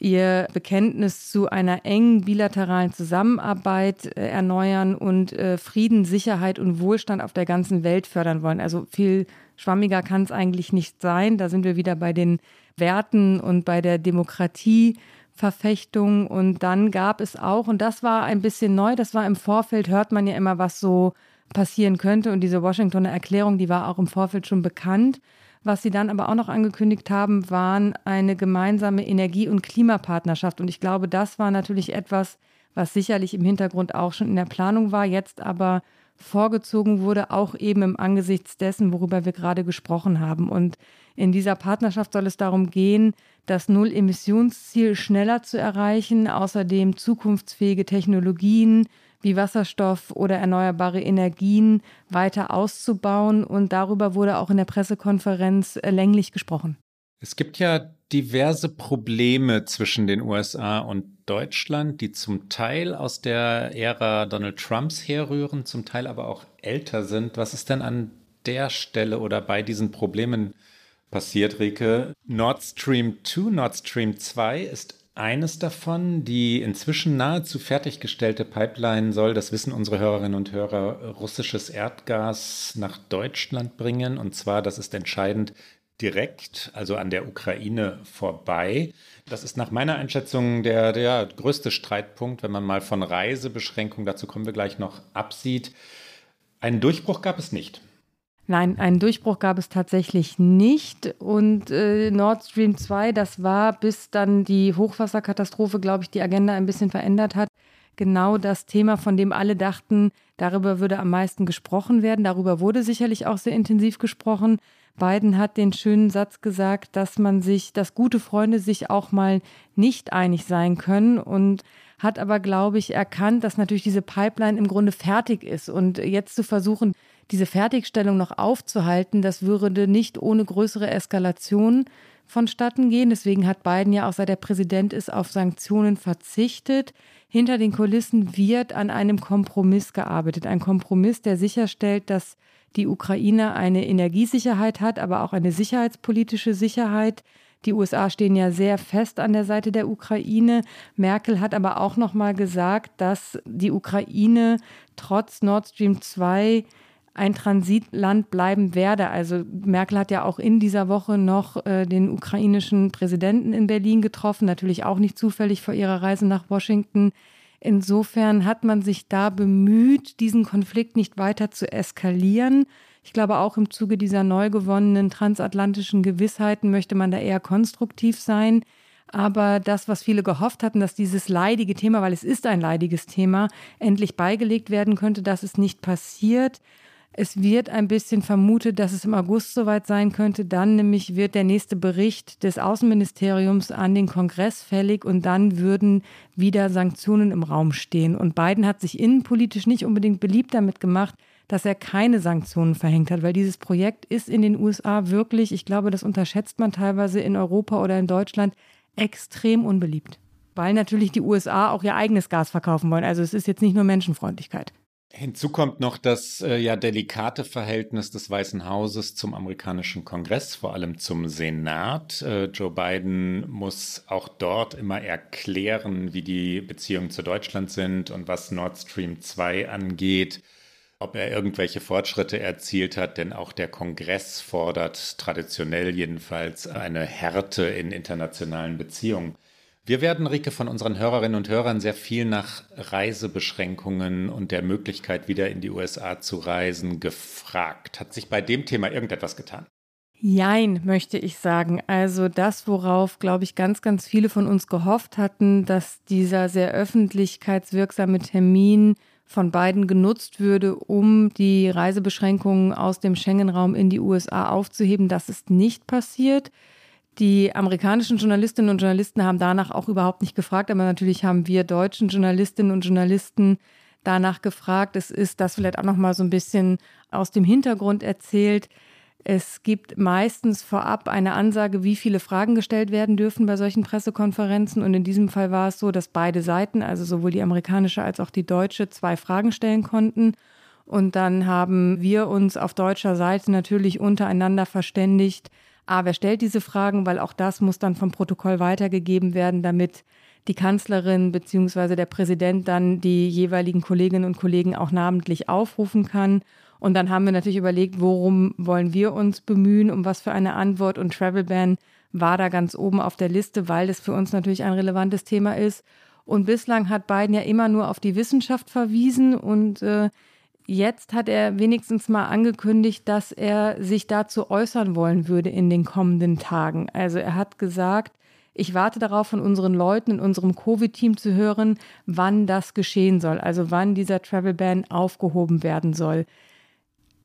Speaker 1: ihr Bekenntnis zu einer engen bilateralen Zusammenarbeit äh, erneuern und äh, Frieden, Sicherheit und Wohlstand auf der ganzen Welt fördern wollen. Also viel schwammiger kann es eigentlich nicht sein. Da sind wir wieder bei den Werten und bei der Demokratieverfechtung. Und dann gab es auch, und das war ein bisschen neu, das war im Vorfeld, hört man ja immer, was so passieren könnte. Und diese Washingtoner Erklärung, die war auch im Vorfeld schon bekannt. Was sie dann aber auch noch angekündigt haben, waren eine gemeinsame Energie- und Klimapartnerschaft. Und ich glaube, das war natürlich etwas, was sicherlich im Hintergrund auch schon in der Planung war, jetzt aber vorgezogen wurde, auch eben im Angesichts dessen, worüber wir gerade gesprochen haben. Und in dieser Partnerschaft soll es darum gehen, das Null-Emissionsziel schneller zu erreichen, außerdem zukunftsfähige Technologien wie Wasserstoff oder erneuerbare Energien weiter auszubauen. Und darüber wurde auch in der Pressekonferenz äh, länglich gesprochen.
Speaker 2: Es gibt ja diverse Probleme zwischen den USA und Deutschland, die zum Teil aus der Ära Donald Trumps herrühren, zum Teil aber auch älter sind. Was ist denn an der Stelle oder bei diesen Problemen passiert, Rike? Nord Stream 2, Nord Stream 2 ist eines davon. Die inzwischen nahezu fertiggestellte Pipeline soll, das wissen unsere Hörerinnen und Hörer, russisches Erdgas nach Deutschland bringen. Und zwar, das ist entscheidend, direkt, also an der Ukraine vorbei. Das ist nach meiner Einschätzung der, der größte Streitpunkt, wenn man mal von Reisebeschränkungen, dazu kommen wir gleich noch, absieht. Einen Durchbruch gab es nicht.
Speaker 1: Nein, einen Durchbruch gab es tatsächlich nicht. Und äh, Nord Stream 2, das war, bis dann die Hochwasserkatastrophe, glaube ich, die Agenda ein bisschen verändert hat, genau das Thema, von dem alle dachten, darüber würde am meisten gesprochen werden. Darüber wurde sicherlich auch sehr intensiv gesprochen. Biden hat den schönen Satz gesagt, dass man sich, dass gute Freunde sich auch mal nicht einig sein können und hat aber, glaube ich, erkannt, dass natürlich diese Pipeline im Grunde fertig ist und jetzt zu versuchen, diese Fertigstellung noch aufzuhalten, das würde nicht ohne größere Eskalation vonstatten gehen. Deswegen hat Biden ja auch seit er Präsident ist auf Sanktionen verzichtet. Hinter den Kulissen wird an einem Kompromiss gearbeitet. Ein Kompromiss, der sicherstellt, dass die Ukraine eine Energiesicherheit hat, aber auch eine sicherheitspolitische Sicherheit. Die USA stehen ja sehr fest an der Seite der Ukraine. Merkel hat aber auch noch mal gesagt, dass die Ukraine trotz Nord Stream 2 ein Transitland bleiben werde. Also Merkel hat ja auch in dieser Woche noch äh, den ukrainischen Präsidenten in Berlin getroffen, natürlich auch nicht zufällig vor ihrer Reise nach Washington. Insofern hat man sich da bemüht, diesen Konflikt nicht weiter zu eskalieren. Ich glaube, auch im Zuge dieser neu gewonnenen transatlantischen Gewissheiten möchte man da eher konstruktiv sein. Aber das, was viele gehofft hatten, dass dieses leidige Thema, weil es ist ein leidiges Thema, endlich beigelegt werden könnte, das ist nicht passiert. Es wird ein bisschen vermutet, dass es im August soweit sein könnte. Dann nämlich wird der nächste Bericht des Außenministeriums an den Kongress fällig und dann würden wieder Sanktionen im Raum stehen. Und Biden hat sich innenpolitisch nicht unbedingt beliebt damit gemacht, dass er keine Sanktionen verhängt hat, weil dieses Projekt ist in den USA wirklich, ich glaube, das unterschätzt man teilweise in Europa oder in Deutschland, extrem unbeliebt. Weil natürlich die USA auch ihr eigenes Gas verkaufen wollen. Also es ist jetzt nicht nur Menschenfreundlichkeit.
Speaker 2: Hinzu kommt noch das äh, ja delikate Verhältnis des Weißen Hauses zum amerikanischen Kongress, vor allem zum Senat. Äh, Joe Biden muss auch dort immer erklären, wie die Beziehungen zu Deutschland sind und was Nord Stream 2 angeht, ob er irgendwelche Fortschritte erzielt hat, denn auch der Kongress fordert traditionell jedenfalls eine Härte in internationalen Beziehungen. Wir werden, Rike, von unseren Hörerinnen und Hörern sehr viel nach Reisebeschränkungen und der Möglichkeit, wieder in die USA zu reisen, gefragt. Hat sich bei dem Thema irgendetwas getan?
Speaker 1: Jein, möchte ich sagen. Also das, worauf, glaube ich, ganz, ganz viele von uns gehofft hatten, dass dieser sehr öffentlichkeitswirksame Termin von beiden genutzt würde, um die Reisebeschränkungen aus dem Schengen-Raum in die USA aufzuheben. Das ist nicht passiert. Die amerikanischen Journalistinnen und Journalisten haben danach auch überhaupt nicht gefragt, aber natürlich haben wir deutschen Journalistinnen und Journalisten danach gefragt. Es ist das vielleicht auch noch mal so ein bisschen aus dem Hintergrund erzählt. Es gibt meistens vorab eine Ansage, wie viele Fragen gestellt werden dürfen bei solchen Pressekonferenzen. Und in diesem Fall war es so, dass beide Seiten, also sowohl die amerikanische als auch die deutsche, zwei Fragen stellen konnten. Und dann haben wir uns auf deutscher Seite natürlich untereinander verständigt, A, wer stellt diese Fragen, weil auch das muss dann vom Protokoll weitergegeben werden, damit die Kanzlerin bzw. der Präsident dann die jeweiligen Kolleginnen und Kollegen auch namentlich aufrufen kann. Und dann haben wir natürlich überlegt, worum wollen wir uns bemühen, um was für eine Antwort. Und Travel Ban war da ganz oben auf der Liste, weil das für uns natürlich ein relevantes Thema ist. Und bislang hat Biden ja immer nur auf die Wissenschaft verwiesen und äh, Jetzt hat er wenigstens mal angekündigt, dass er sich dazu äußern wollen würde in den kommenden Tagen. Also er hat gesagt, ich warte darauf, von unseren Leuten in unserem Covid-Team zu hören, wann das geschehen soll, also wann dieser Travel Ban aufgehoben werden soll.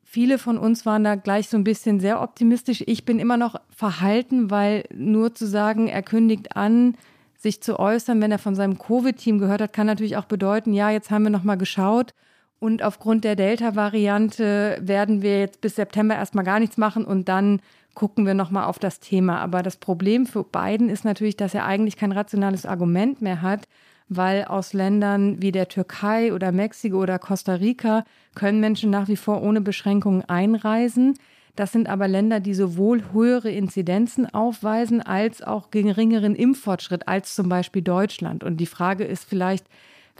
Speaker 1: Viele von uns waren da gleich so ein bisschen sehr optimistisch. Ich bin immer noch verhalten, weil nur zu sagen, er kündigt an, sich zu äußern, wenn er von seinem Covid-Team gehört hat, kann natürlich auch bedeuten, ja, jetzt haben wir noch mal geschaut und aufgrund der Delta-Variante werden wir jetzt bis September erstmal gar nichts machen und dann gucken wir nochmal auf das Thema. Aber das Problem für Biden ist natürlich, dass er eigentlich kein rationales Argument mehr hat, weil aus Ländern wie der Türkei oder Mexiko oder Costa Rica können Menschen nach wie vor ohne Beschränkungen einreisen. Das sind aber Länder, die sowohl höhere Inzidenzen aufweisen als auch geringeren Impffortschritt als zum Beispiel Deutschland. Und die Frage ist vielleicht,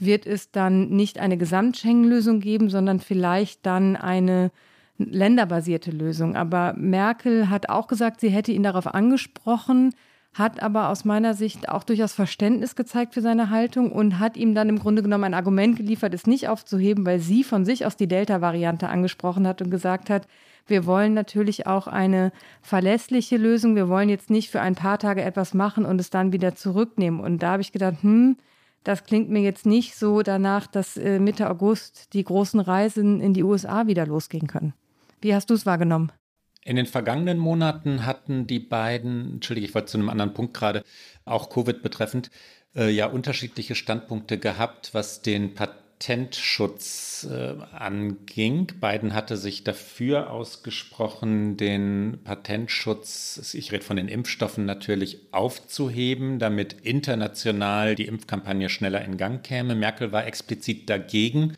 Speaker 1: wird es dann nicht eine Gesamtschengen-Lösung geben, sondern vielleicht dann eine länderbasierte Lösung. Aber Merkel hat auch gesagt, sie hätte ihn darauf angesprochen, hat aber aus meiner Sicht auch durchaus Verständnis gezeigt für seine Haltung und hat ihm dann im Grunde genommen ein Argument geliefert, es nicht aufzuheben, weil sie von sich aus die Delta-Variante angesprochen hat und gesagt hat, wir wollen natürlich auch eine verlässliche Lösung. Wir wollen jetzt nicht für ein paar Tage etwas machen und es dann wieder zurücknehmen. Und da habe ich gedacht, hm, das klingt mir jetzt nicht so danach, dass äh, Mitte August die großen Reisen in die USA wieder losgehen können. Wie hast du es wahrgenommen?
Speaker 2: In den vergangenen Monaten hatten die beiden, entschuldige, ich wollte zu einem anderen Punkt gerade, auch Covid betreffend, äh, ja unterschiedliche Standpunkte gehabt, was den Patentschutz äh, anging. Biden hatte sich dafür ausgesprochen, den Patentschutz, ich rede von den Impfstoffen natürlich, aufzuheben, damit international die Impfkampagne schneller in Gang käme. Merkel war explizit dagegen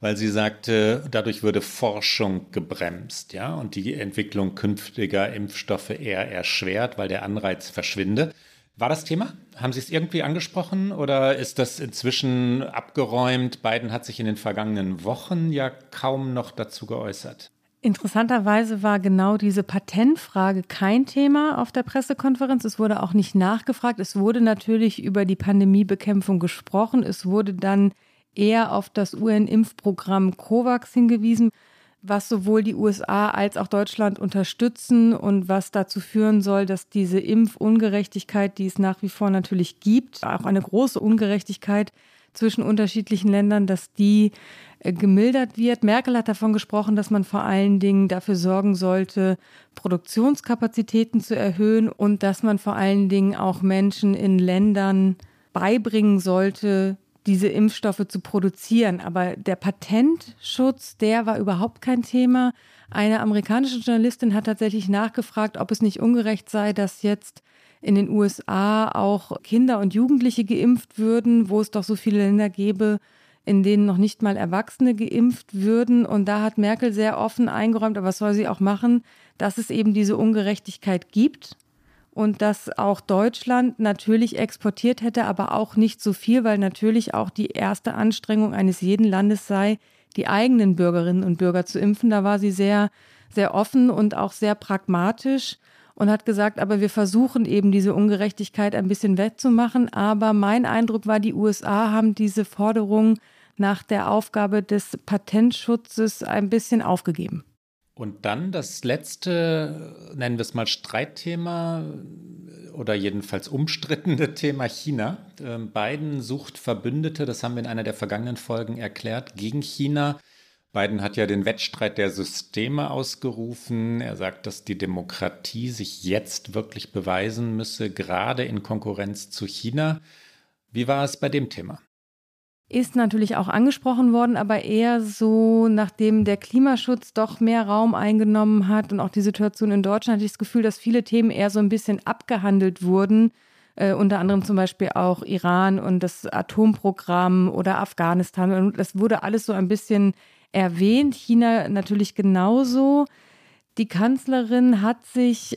Speaker 2: weil sie sagte, dadurch würde Forschung gebremst, ja, und die Entwicklung künftiger Impfstoffe eher erschwert, weil der Anreiz verschwinde. War das Thema? Haben Sie es irgendwie angesprochen oder ist das inzwischen abgeräumt? Biden hat sich in den vergangenen Wochen ja kaum noch dazu geäußert.
Speaker 1: Interessanterweise war genau diese Patentfrage kein Thema auf der Pressekonferenz. Es wurde auch nicht nachgefragt. Es wurde natürlich über die Pandemiebekämpfung gesprochen. Es wurde dann eher auf das UN-Impfprogramm COVAX hingewiesen, was sowohl die USA als auch Deutschland unterstützen und was dazu führen soll, dass diese Impfungerechtigkeit, die es nach wie vor natürlich gibt, auch eine große Ungerechtigkeit zwischen unterschiedlichen Ländern, dass die äh, gemildert wird. Merkel hat davon gesprochen, dass man vor allen Dingen dafür sorgen sollte, Produktionskapazitäten zu erhöhen und dass man vor allen Dingen auch Menschen in Ländern beibringen sollte, diese Impfstoffe zu produzieren. Aber der Patentschutz, der war überhaupt kein Thema. Eine amerikanische Journalistin hat tatsächlich nachgefragt, ob es nicht ungerecht sei, dass jetzt in den USA auch Kinder und Jugendliche geimpft würden, wo es doch so viele Länder gäbe, in denen noch nicht mal Erwachsene geimpft würden. Und da hat Merkel sehr offen eingeräumt, aber was soll sie auch machen, dass es eben diese Ungerechtigkeit gibt und dass auch Deutschland natürlich exportiert hätte, aber auch nicht so viel, weil natürlich auch die erste Anstrengung eines jeden Landes sei, die eigenen Bürgerinnen und Bürger zu impfen. Da war sie sehr, sehr offen und auch sehr pragmatisch und hat gesagt, aber wir versuchen eben diese Ungerechtigkeit ein bisschen wettzumachen. Aber mein Eindruck war, die USA haben diese Forderung nach der Aufgabe des Patentschutzes ein bisschen aufgegeben.
Speaker 2: Und dann das letzte, nennen wir es mal Streitthema oder jedenfalls umstrittene <laughs> Thema China. Ähm, Biden sucht Verbündete, das haben wir in einer der vergangenen Folgen erklärt, gegen China. Biden hat ja den Wettstreit der Systeme ausgerufen. Er sagt, dass die Demokratie sich jetzt wirklich beweisen müsse, gerade in Konkurrenz zu China. Wie war es bei dem Thema?
Speaker 1: Ist natürlich auch angesprochen worden, aber eher so, nachdem der Klimaschutz doch mehr Raum eingenommen hat und auch die Situation in Deutschland, hatte ich das Gefühl, dass viele Themen eher so ein bisschen abgehandelt wurden. Äh, unter anderem zum Beispiel auch Iran und das Atomprogramm oder Afghanistan. Und das wurde alles so ein bisschen erwähnt. China natürlich genauso. Die Kanzlerin hat sich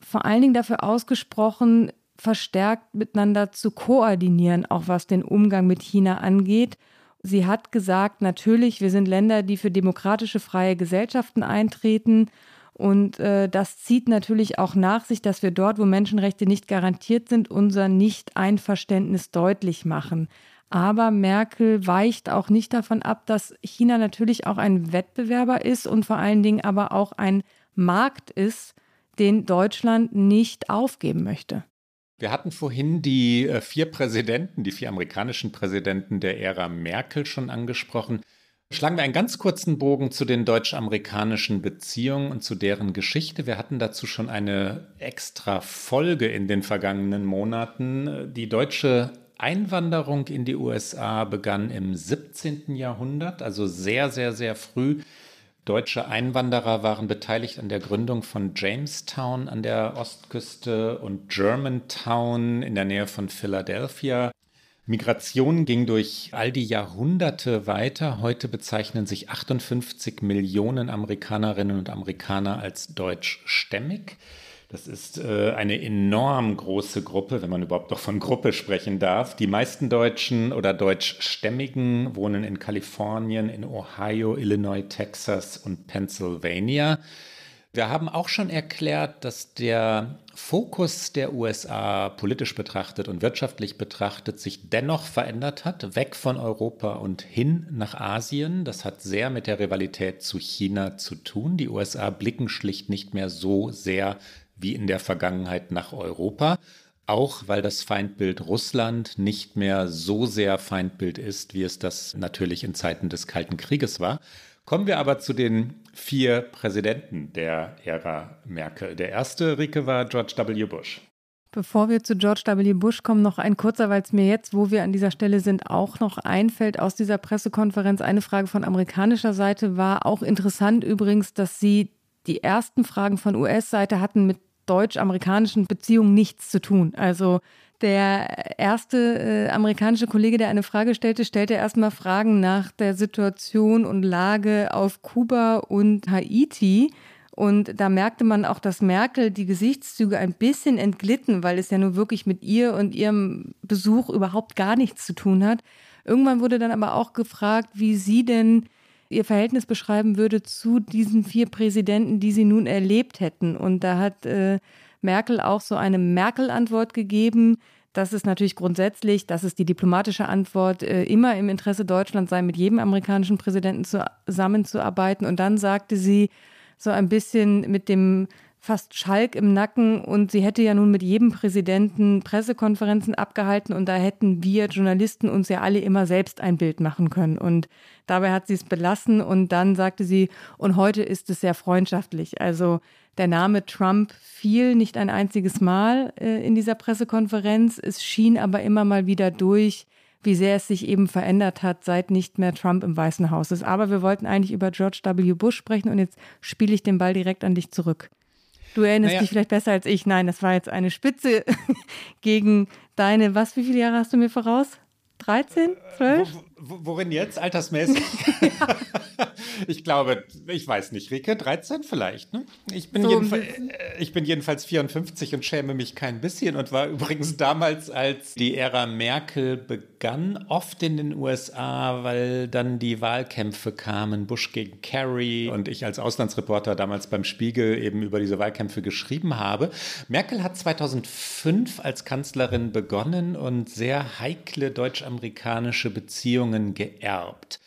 Speaker 1: vor allen Dingen dafür ausgesprochen, verstärkt miteinander zu koordinieren, auch was den Umgang mit China angeht. Sie hat gesagt, natürlich, wir sind Länder, die für demokratische freie Gesellschaften eintreten. Und äh, das zieht natürlich auch nach sich, dass wir dort, wo Menschenrechte nicht garantiert sind, unser Nicht-Einverständnis deutlich machen. Aber Merkel weicht auch nicht davon ab, dass China natürlich auch ein Wettbewerber ist und vor allen Dingen aber auch ein Markt ist, den Deutschland nicht aufgeben möchte.
Speaker 2: Wir hatten vorhin die äh, vier Präsidenten, die vier amerikanischen Präsidenten der Ära Merkel schon angesprochen. Schlagen wir einen ganz kurzen Bogen zu den deutsch-amerikanischen Beziehungen und zu deren Geschichte. Wir hatten dazu schon eine extra Folge in den vergangenen Monaten. Die deutsche Einwanderung in die USA begann im 17. Jahrhundert, also sehr, sehr, sehr früh. Deutsche Einwanderer waren beteiligt an der Gründung von Jamestown an der Ostküste und Germantown in der Nähe von Philadelphia. Migration ging durch all die Jahrhunderte weiter. Heute bezeichnen sich 58 Millionen Amerikanerinnen und Amerikaner als deutschstämmig. Das ist äh, eine enorm große Gruppe, wenn man überhaupt noch von Gruppe sprechen darf. Die meisten Deutschen oder Deutschstämmigen wohnen in Kalifornien, in Ohio, Illinois, Texas und Pennsylvania. Wir haben auch schon erklärt, dass der Fokus der USA politisch betrachtet und wirtschaftlich betrachtet sich dennoch verändert hat, weg von Europa und hin nach Asien. Das hat sehr mit der Rivalität zu China zu tun. Die USA blicken schlicht nicht mehr so sehr wie in der Vergangenheit nach Europa, auch weil das Feindbild Russland nicht mehr so sehr Feindbild ist, wie es das natürlich in Zeiten des Kalten Krieges war. Kommen wir aber zu den vier Präsidenten der Ära Merkel. Der erste, Rike, war George W. Bush.
Speaker 1: Bevor wir zu George W. Bush kommen, noch ein kurzer, weil es mir jetzt, wo wir an dieser Stelle sind, auch noch einfällt aus dieser Pressekonferenz. Eine Frage von amerikanischer Seite war auch interessant übrigens, dass sie die ersten Fragen von US-Seite hatten mit deutsch-amerikanischen Beziehungen nichts zu tun. Also der erste äh, amerikanische Kollege, der eine Frage stellte, stellte erstmal Fragen nach der Situation und Lage auf Kuba und Haiti. Und da merkte man auch, dass Merkel die Gesichtszüge ein bisschen entglitten, weil es ja nur wirklich mit ihr und ihrem Besuch überhaupt gar nichts zu tun hat. Irgendwann wurde dann aber auch gefragt, wie sie denn ihr Verhältnis beschreiben würde zu diesen vier Präsidenten, die sie nun erlebt hätten. Und da hat äh, Merkel auch so eine Merkel-Antwort gegeben. Das ist natürlich grundsätzlich, das ist die diplomatische Antwort, äh, immer im Interesse Deutschlands sei, mit jedem amerikanischen Präsidenten zusammenzuarbeiten. Und dann sagte sie so ein bisschen mit dem fast Schalk im Nacken und sie hätte ja nun mit jedem Präsidenten Pressekonferenzen abgehalten und da hätten wir Journalisten uns ja alle immer selbst ein Bild machen können. Und dabei hat sie es belassen und dann sagte sie, und heute ist es sehr freundschaftlich. Also der Name Trump fiel nicht ein einziges Mal äh, in dieser Pressekonferenz. Es schien aber immer mal wieder durch, wie sehr es sich eben verändert hat, seit nicht mehr Trump im Weißen Haus ist. Aber wir wollten eigentlich über George W. Bush sprechen und jetzt spiele ich den Ball direkt an dich zurück. Du erinnerst naja. dich vielleicht besser als ich. Nein, das war jetzt eine Spitze <laughs> gegen deine, was, wie viele Jahre hast du mir voraus? 13, 12?
Speaker 2: Wo, wo, worin jetzt, altersmäßig? <laughs> <laughs> ich glaube, ich weiß nicht, Rike, 13 vielleicht. Ne? Ich, bin so jedenfalls, äh, ich bin jedenfalls 54 und schäme mich kein bisschen und war <laughs> übrigens damals, als die Ära Merkel begann, oft in den USA, weil dann die Wahlkämpfe kamen, Bush gegen Kerry und ich als Auslandsreporter damals beim Spiegel eben über diese Wahlkämpfe geschrieben habe. Merkel hat 2005 als Kanzlerin begonnen und sehr heikle deutsch-amerikanische Beziehungen geerbt.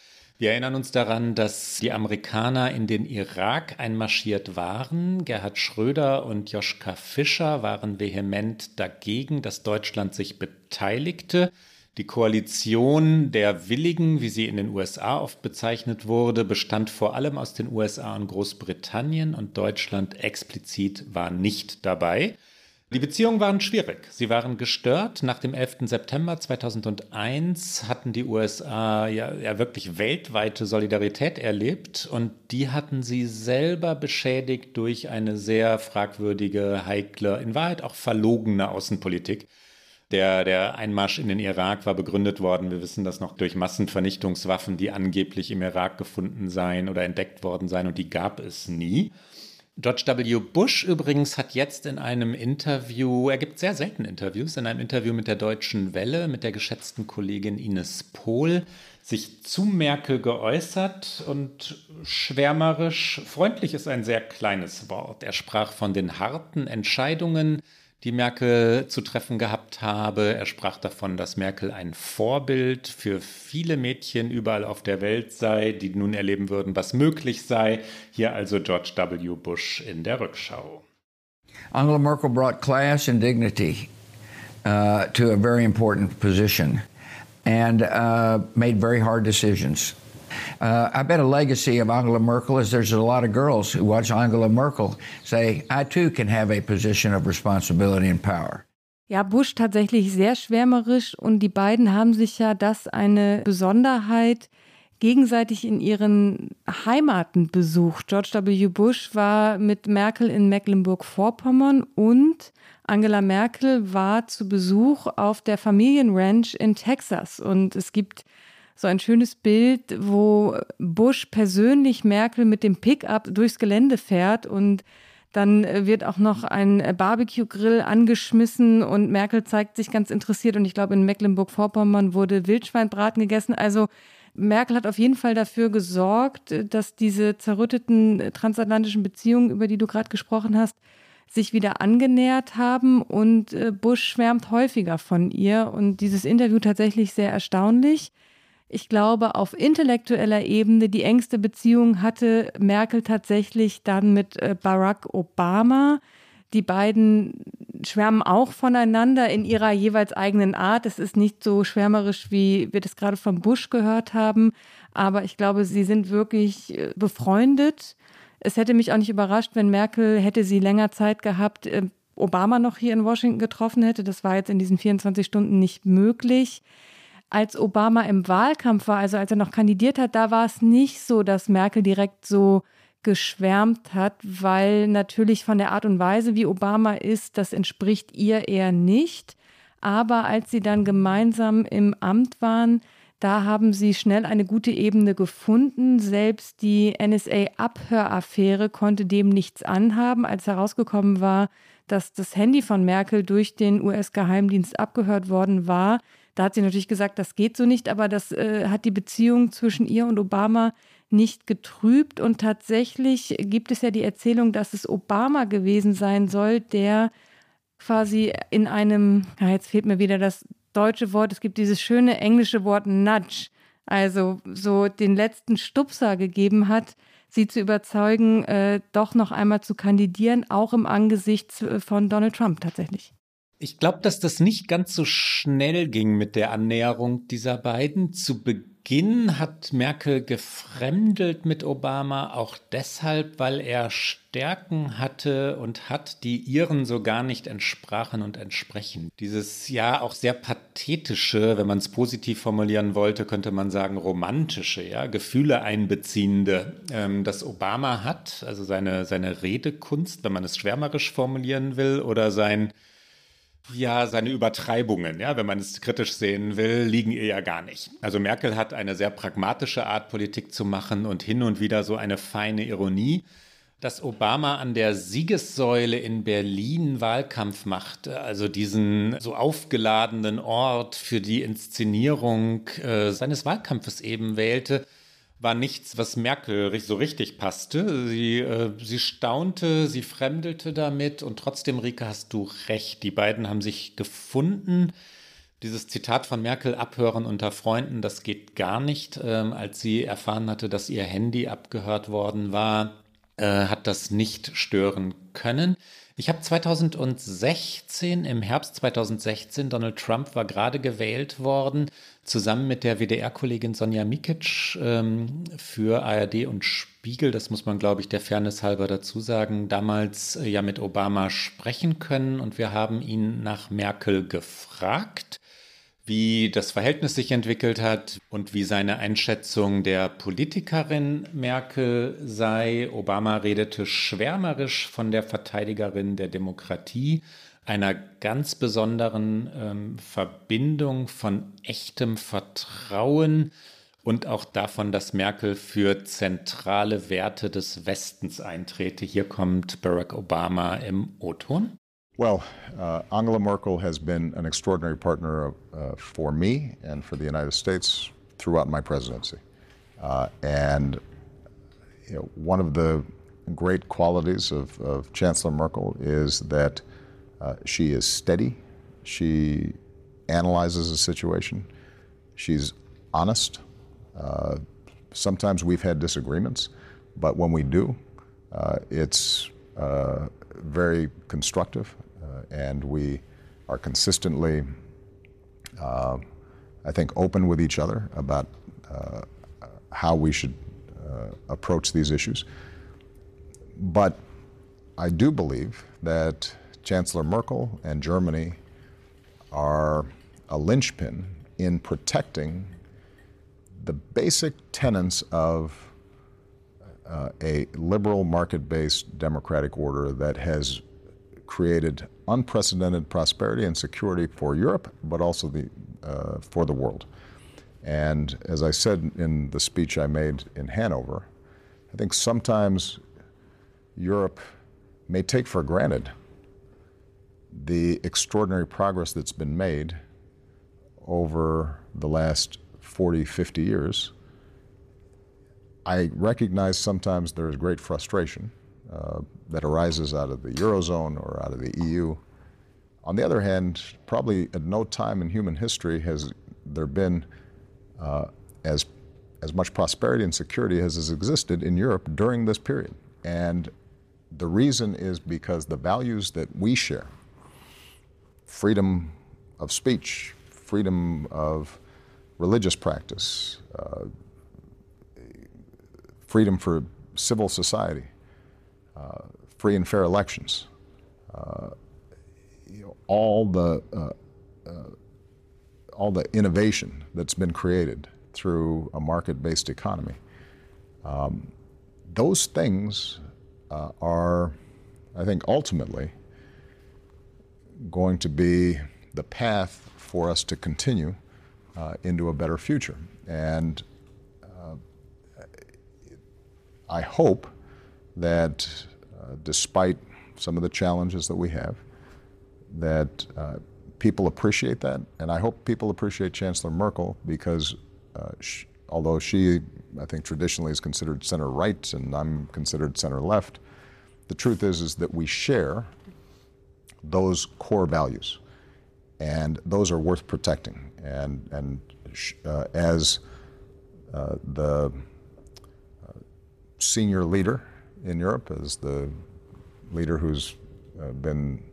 Speaker 2: Wir erinnern uns daran, dass die Amerikaner in den Irak einmarschiert waren. Gerhard Schröder und Joschka Fischer waren vehement dagegen, dass Deutschland sich beteiligte. Die Koalition der Willigen, wie sie in den USA oft bezeichnet wurde, bestand vor allem aus den USA und Großbritannien und Deutschland explizit war nicht dabei. Die Beziehungen waren schwierig. Sie waren gestört. Nach dem 11. September 2001 hatten die USA ja, ja, wirklich weltweite Solidarität erlebt und die hatten sie selber beschädigt durch eine sehr fragwürdige, heikle, in Wahrheit auch verlogene Außenpolitik. Der, der Einmarsch in den Irak war begründet worden, wir wissen das noch, durch Massenvernichtungswaffen, die angeblich im Irak gefunden seien oder entdeckt worden seien und die gab es nie. George W. Bush übrigens hat jetzt in einem Interview, er gibt sehr selten Interviews, in einem Interview mit der Deutschen Welle, mit der geschätzten Kollegin Ines Pohl, sich zu Merkel geäußert und schwärmerisch, freundlich ist ein sehr kleines Wort. Er sprach von den harten Entscheidungen, die Merkel zu treffen gehabt habe. Er sprach davon, dass Merkel ein Vorbild für viele Mädchen überall auf der Welt sei, die nun erleben würden, was möglich sei. Hier also George W. Bush in der Rückschau.
Speaker 5: Angela Merkel brought class and dignity uh, to a very important position and uh, made very hard decisions. Uh, I bet a legacy of Angela Merkel is there's a lot of girls who watch Angela Merkel say, I too can have a position of responsibility and power.
Speaker 1: Ja, Bush tatsächlich sehr schwärmerisch und die beiden haben sich ja das eine Besonderheit gegenseitig in ihren Heimaten besucht. George W. Bush war mit Merkel in Mecklenburg-Vorpommern und Angela Merkel war zu Besuch auf der Familienranch in Texas und es gibt so ein schönes Bild, wo Bush persönlich Merkel mit dem Pickup durchs Gelände fährt und dann wird auch noch ein Barbecue-Grill angeschmissen und Merkel zeigt sich ganz interessiert. Und ich glaube, in Mecklenburg-Vorpommern wurde Wildschweinbraten gegessen. Also Merkel hat auf jeden Fall dafür gesorgt, dass diese zerrütteten transatlantischen Beziehungen, über die du gerade gesprochen hast, sich wieder angenähert haben. Und äh, Bush schwärmt häufiger von ihr. Und dieses Interview tatsächlich sehr erstaunlich. Ich glaube, auf intellektueller Ebene die engste Beziehung hatte Merkel tatsächlich dann mit äh, Barack Obama. Die beiden schwärmen auch voneinander in ihrer jeweils eigenen Art. Es ist nicht so schwärmerisch, wie wir das gerade von Bush gehört haben, aber ich glaube, sie sind wirklich äh, befreundet. Es hätte mich auch nicht überrascht, wenn Merkel hätte sie länger Zeit gehabt, äh, Obama noch hier in Washington getroffen hätte. Das war jetzt in diesen 24 Stunden nicht möglich als Obama im Wahlkampf war, also als er noch kandidiert hat, da war es nicht so, dass Merkel direkt so geschwärmt hat, weil natürlich von der Art und Weise, wie Obama ist, das entspricht ihr eher nicht. Aber als sie dann gemeinsam im Amt waren, da haben sie schnell eine gute Ebene gefunden. Selbst die NSA-Abhöraffäre konnte dem nichts anhaben, als herausgekommen war, dass das Handy von Merkel durch den US-Geheimdienst abgehört worden war. Da hat sie natürlich gesagt, das geht so nicht, aber das äh, hat die Beziehung zwischen ihr und Obama nicht getrübt. Und tatsächlich gibt es ja die Erzählung, dass es Obama gewesen sein soll, der quasi in einem, ja, jetzt fehlt mir wieder das deutsche Wort, es gibt dieses schöne englische Wort Nudge, also so den letzten Stupser gegeben hat, sie zu überzeugen, äh, doch noch einmal zu kandidieren, auch im Angesicht äh, von Donald Trump tatsächlich.
Speaker 2: Ich glaube, dass das nicht ganz so schnell ging mit der Annäherung dieser beiden. Zu Beginn hat Merkel gefremdelt mit Obama, auch deshalb, weil er Stärken hatte und hat, die ihren so gar nicht entsprachen und entsprechen. Dieses ja auch sehr pathetische, wenn man es positiv formulieren wollte, könnte man sagen romantische, ja, Gefühle einbeziehende, ähm, das Obama hat, also seine, seine Redekunst, wenn man es schwärmerisch formulieren will, oder sein ja, seine Übertreibungen, ja, wenn man es kritisch sehen will, liegen ihr ja gar nicht. Also Merkel hat eine sehr pragmatische Art, Politik zu machen und hin und wieder so eine feine Ironie. Dass Obama an der Siegessäule in Berlin Wahlkampf machte, also diesen so aufgeladenen Ort für die Inszenierung äh, seines Wahlkampfes eben wählte, war nichts, was Merkel so richtig passte. Sie, äh, sie staunte, sie fremdelte damit und trotzdem, Rike, hast du recht. Die beiden haben sich gefunden. Dieses Zitat von Merkel, abhören unter Freunden, das geht gar nicht. Ähm, als sie erfahren hatte, dass ihr Handy abgehört worden war, äh, hat das nicht stören können. Ich habe 2016, im Herbst 2016, Donald Trump war gerade gewählt worden, zusammen mit der WDR-Kollegin Sonja Mikic ähm, für ARD und Spiegel, das muss man, glaube ich, der Fairness halber dazu sagen, damals äh, ja mit Obama sprechen können und wir haben ihn nach Merkel gefragt wie das Verhältnis sich entwickelt hat und wie seine Einschätzung der Politikerin Merkel sei. Obama redete schwärmerisch von der Verteidigerin der Demokratie, einer ganz besonderen ähm, Verbindung von echtem Vertrauen und auch davon, dass Merkel für zentrale Werte des Westens eintrete. Hier kommt Barack Obama im O-Ton.
Speaker 6: Well, uh, Angela Merkel has been an extraordinary partner of, uh, for me and for the United States throughout my presidency. Uh, and you know, one of the great qualities of, of Chancellor Merkel is that uh, she is steady, she analyzes a situation, she's honest. Uh, sometimes we've had disagreements, but when we do, uh, it's very constructive, uh, and we are consistently, uh, I think, open with each other about uh, how we should approach these issues. But I do believe that Chancellor Merkel and Germany are a linchpin in protecting the basic tenets of uh, a liberal market based democratic order that has created unprecedented prosperity and security for Europe, but also the, uh, for the world. And as I said in the speech I made in Hanover, I think sometimes Europe may take for granted the extraordinary progress that's been made over the last 40, 50 years. I recognize sometimes there is great frustration uh, that arises out of the Eurozone or out of the EU. On the other hand, probably at no time in human history has there been uh, as, as much prosperity and security as has existed in Europe during this period. And the reason is because the values that we share freedom of speech, freedom of religious practice, uh, freedom for civil society, uh, free and fair elections, uh, you know, all the uh, uh, all the innovation that's been created through a market-based economy. Um, those things uh, are, I think, ultimately going to be the path for us to continue uh, into a better future. And uh, I hope that uh, despite some of the challenges that we have, that uh, people appreciate that. And I hope people appreciate Chancellor Merkel because uh, she, although she, I think, traditionally is considered center right and I'm considered center left, the truth is, is that we share those core values. And those are worth protecting. And, and uh, as uh, the uh, senior leader in Europe, as the leader who's uh, been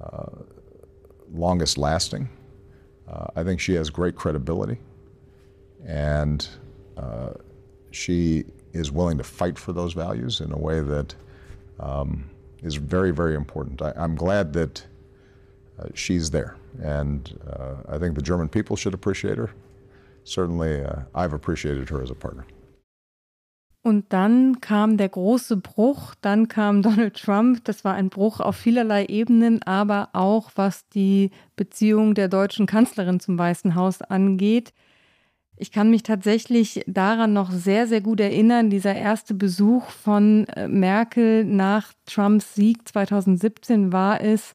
Speaker 6: uh, longest lasting, I think she has great credibility. And she is willing to fight for those values in a way that um, is very, very important. I, am glad that uh, she's there, and uh, I think the German people should appreciate her. Certainly, uh, I've appreciated her as a partner.
Speaker 1: Und dann kam der große Bruch, dann kam <laughs> Donald Trump. Das war ein Bruch auf vielerlei Ebenen, aber auch was die Beziehung der deutschen Kanzlerin zum Weißen Haus angeht. Ich kann mich tatsächlich daran noch sehr, sehr gut erinnern, dieser erste Besuch von äh, Merkel nach Trumps Sieg 2017 war es.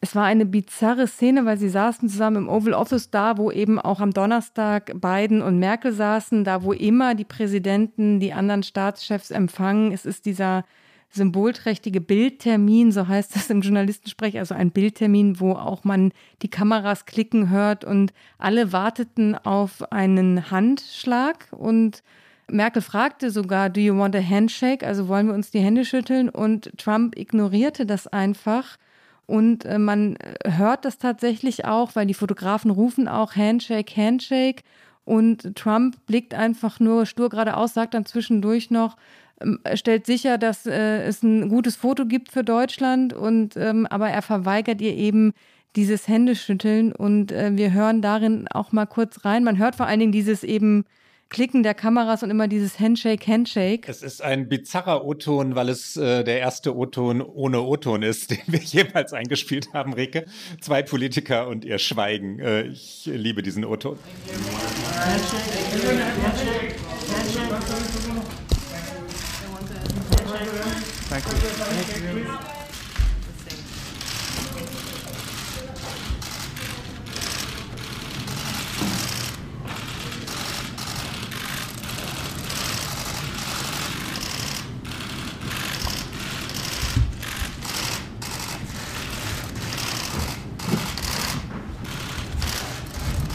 Speaker 1: Es war eine bizarre Szene, weil sie saßen zusammen im Oval Office da, wo eben auch am Donnerstag Biden und Merkel saßen, da wo immer die Präsidenten die anderen Staatschefs empfangen. Es ist dieser symbolträchtige Bildtermin, so heißt das im Journalistensprech, also ein Bildtermin, wo auch man die Kameras klicken hört und alle warteten auf einen Handschlag und Merkel fragte sogar, do you want a handshake? Also wollen wir uns die Hände schütteln? Und Trump ignorierte das einfach. Und äh, man hört das tatsächlich auch, weil die Fotografen rufen auch Handshake, Handshake. Und Trump blickt einfach nur stur geradeaus, sagt dann zwischendurch noch, stellt sicher, dass äh, es ein gutes Foto gibt für Deutschland und ähm, aber er verweigert ihr eben dieses Händeschütteln und äh, wir hören darin auch mal kurz rein. Man hört vor allen Dingen dieses eben Klicken der Kameras und immer dieses Handshake, Handshake.
Speaker 2: Es ist ein bizarrer O-Ton, weil es äh, der erste O-Ton ohne O-Ton ist, <laughs> den wir jemals eingespielt haben, Rike. Zwei Politiker und ihr Schweigen. Äh, ich liebe diesen O-Ton. Handshake, Handshake, Handshake. Thank you. Thank you.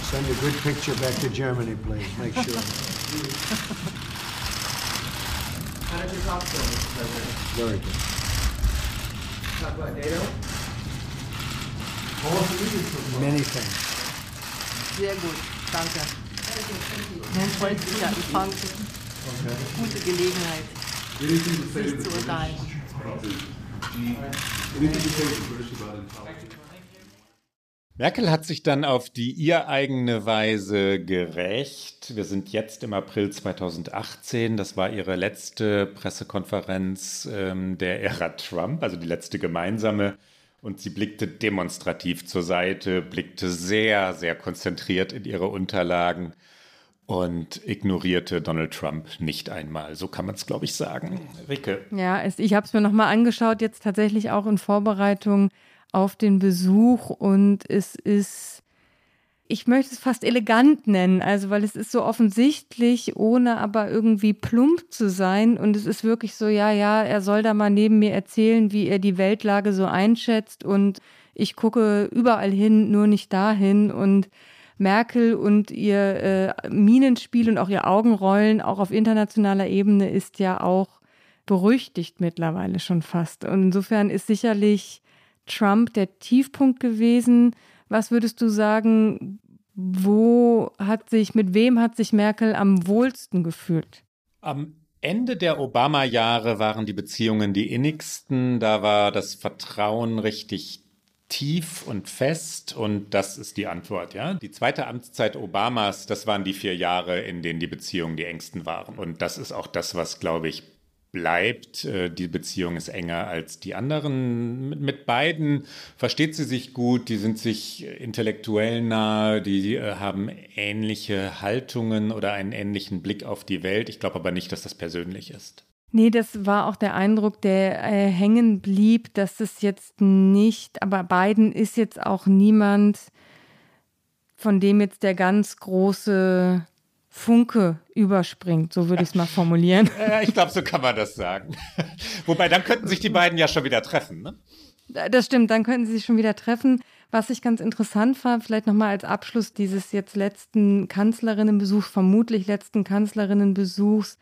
Speaker 7: Send a good picture back to Germany, please. Make sure. <laughs> Talk to him, Mr. President? Very good. Talk about NATO? Many things.
Speaker 8: Sehr gut, danke. Ein freundlicher Empfang. Gute Gelegenheit, sich zu unterhalten.
Speaker 2: Merkel hat sich dann auf die ihr eigene Weise gerecht. Wir sind jetzt im April 2018. Das war ihre letzte Pressekonferenz ähm, der Ära Trump, also die letzte gemeinsame Und sie blickte demonstrativ zur Seite, blickte sehr, sehr konzentriert in ihre Unterlagen und ignorierte Donald Trump nicht einmal. So kann man es, glaube ich, sagen. Ricke.
Speaker 1: Ja, ich habe es mir nochmal angeschaut, jetzt tatsächlich auch in Vorbereitung auf den Besuch. Und es ist, ich möchte es fast elegant nennen, also weil es ist so offensichtlich, ohne aber irgendwie plump zu sein. Und es ist wirklich so, ja, ja, er soll da mal neben mir erzählen, wie er die Weltlage so einschätzt. Und ich gucke überall hin, nur nicht dahin. Und Merkel und ihr äh, Minenspiel und auch ihr Augenrollen, auch auf internationaler Ebene, ist ja auch berüchtigt mittlerweile schon fast. Und insofern ist sicherlich Trump der Tiefpunkt gewesen. Was würdest du sagen, wo hat sich, mit wem hat sich Merkel am wohlsten gefühlt?
Speaker 2: Am Ende der Obama-Jahre waren die Beziehungen die innigsten. Da war das Vertrauen richtig tief und fest und das ist die Antwort, ja. Die zweite Amtszeit Obamas, das waren die vier Jahre, in denen die Beziehungen die engsten waren und das ist auch das, was, glaube ich, bleibt. Äh, die Beziehung ist enger als die anderen. Mit beiden versteht sie sich gut, die sind sich intellektuell nahe, die äh, haben ähnliche Haltungen oder einen ähnlichen Blick auf die Welt. Ich glaube aber nicht, dass das persönlich ist.
Speaker 1: Nee, das war auch der Eindruck, der äh, hängen blieb, dass es jetzt nicht, aber Biden ist jetzt auch niemand, von dem jetzt der ganz große Funke überspringt, so würde ich es mal formulieren.
Speaker 2: Ja, <laughs> ich glaube, so kann man das sagen. <laughs> Wobei, dann könnten sich die beiden ja schon wieder treffen, ne?
Speaker 1: Das stimmt, dann könnten sie sich schon wieder treffen. Was ich ganz interessant fand, vielleicht nochmal als Abschluss dieses jetzt letzten Kanzlerinnenbesuchs, vermutlich letzten Kanzlerinnenbesuchs,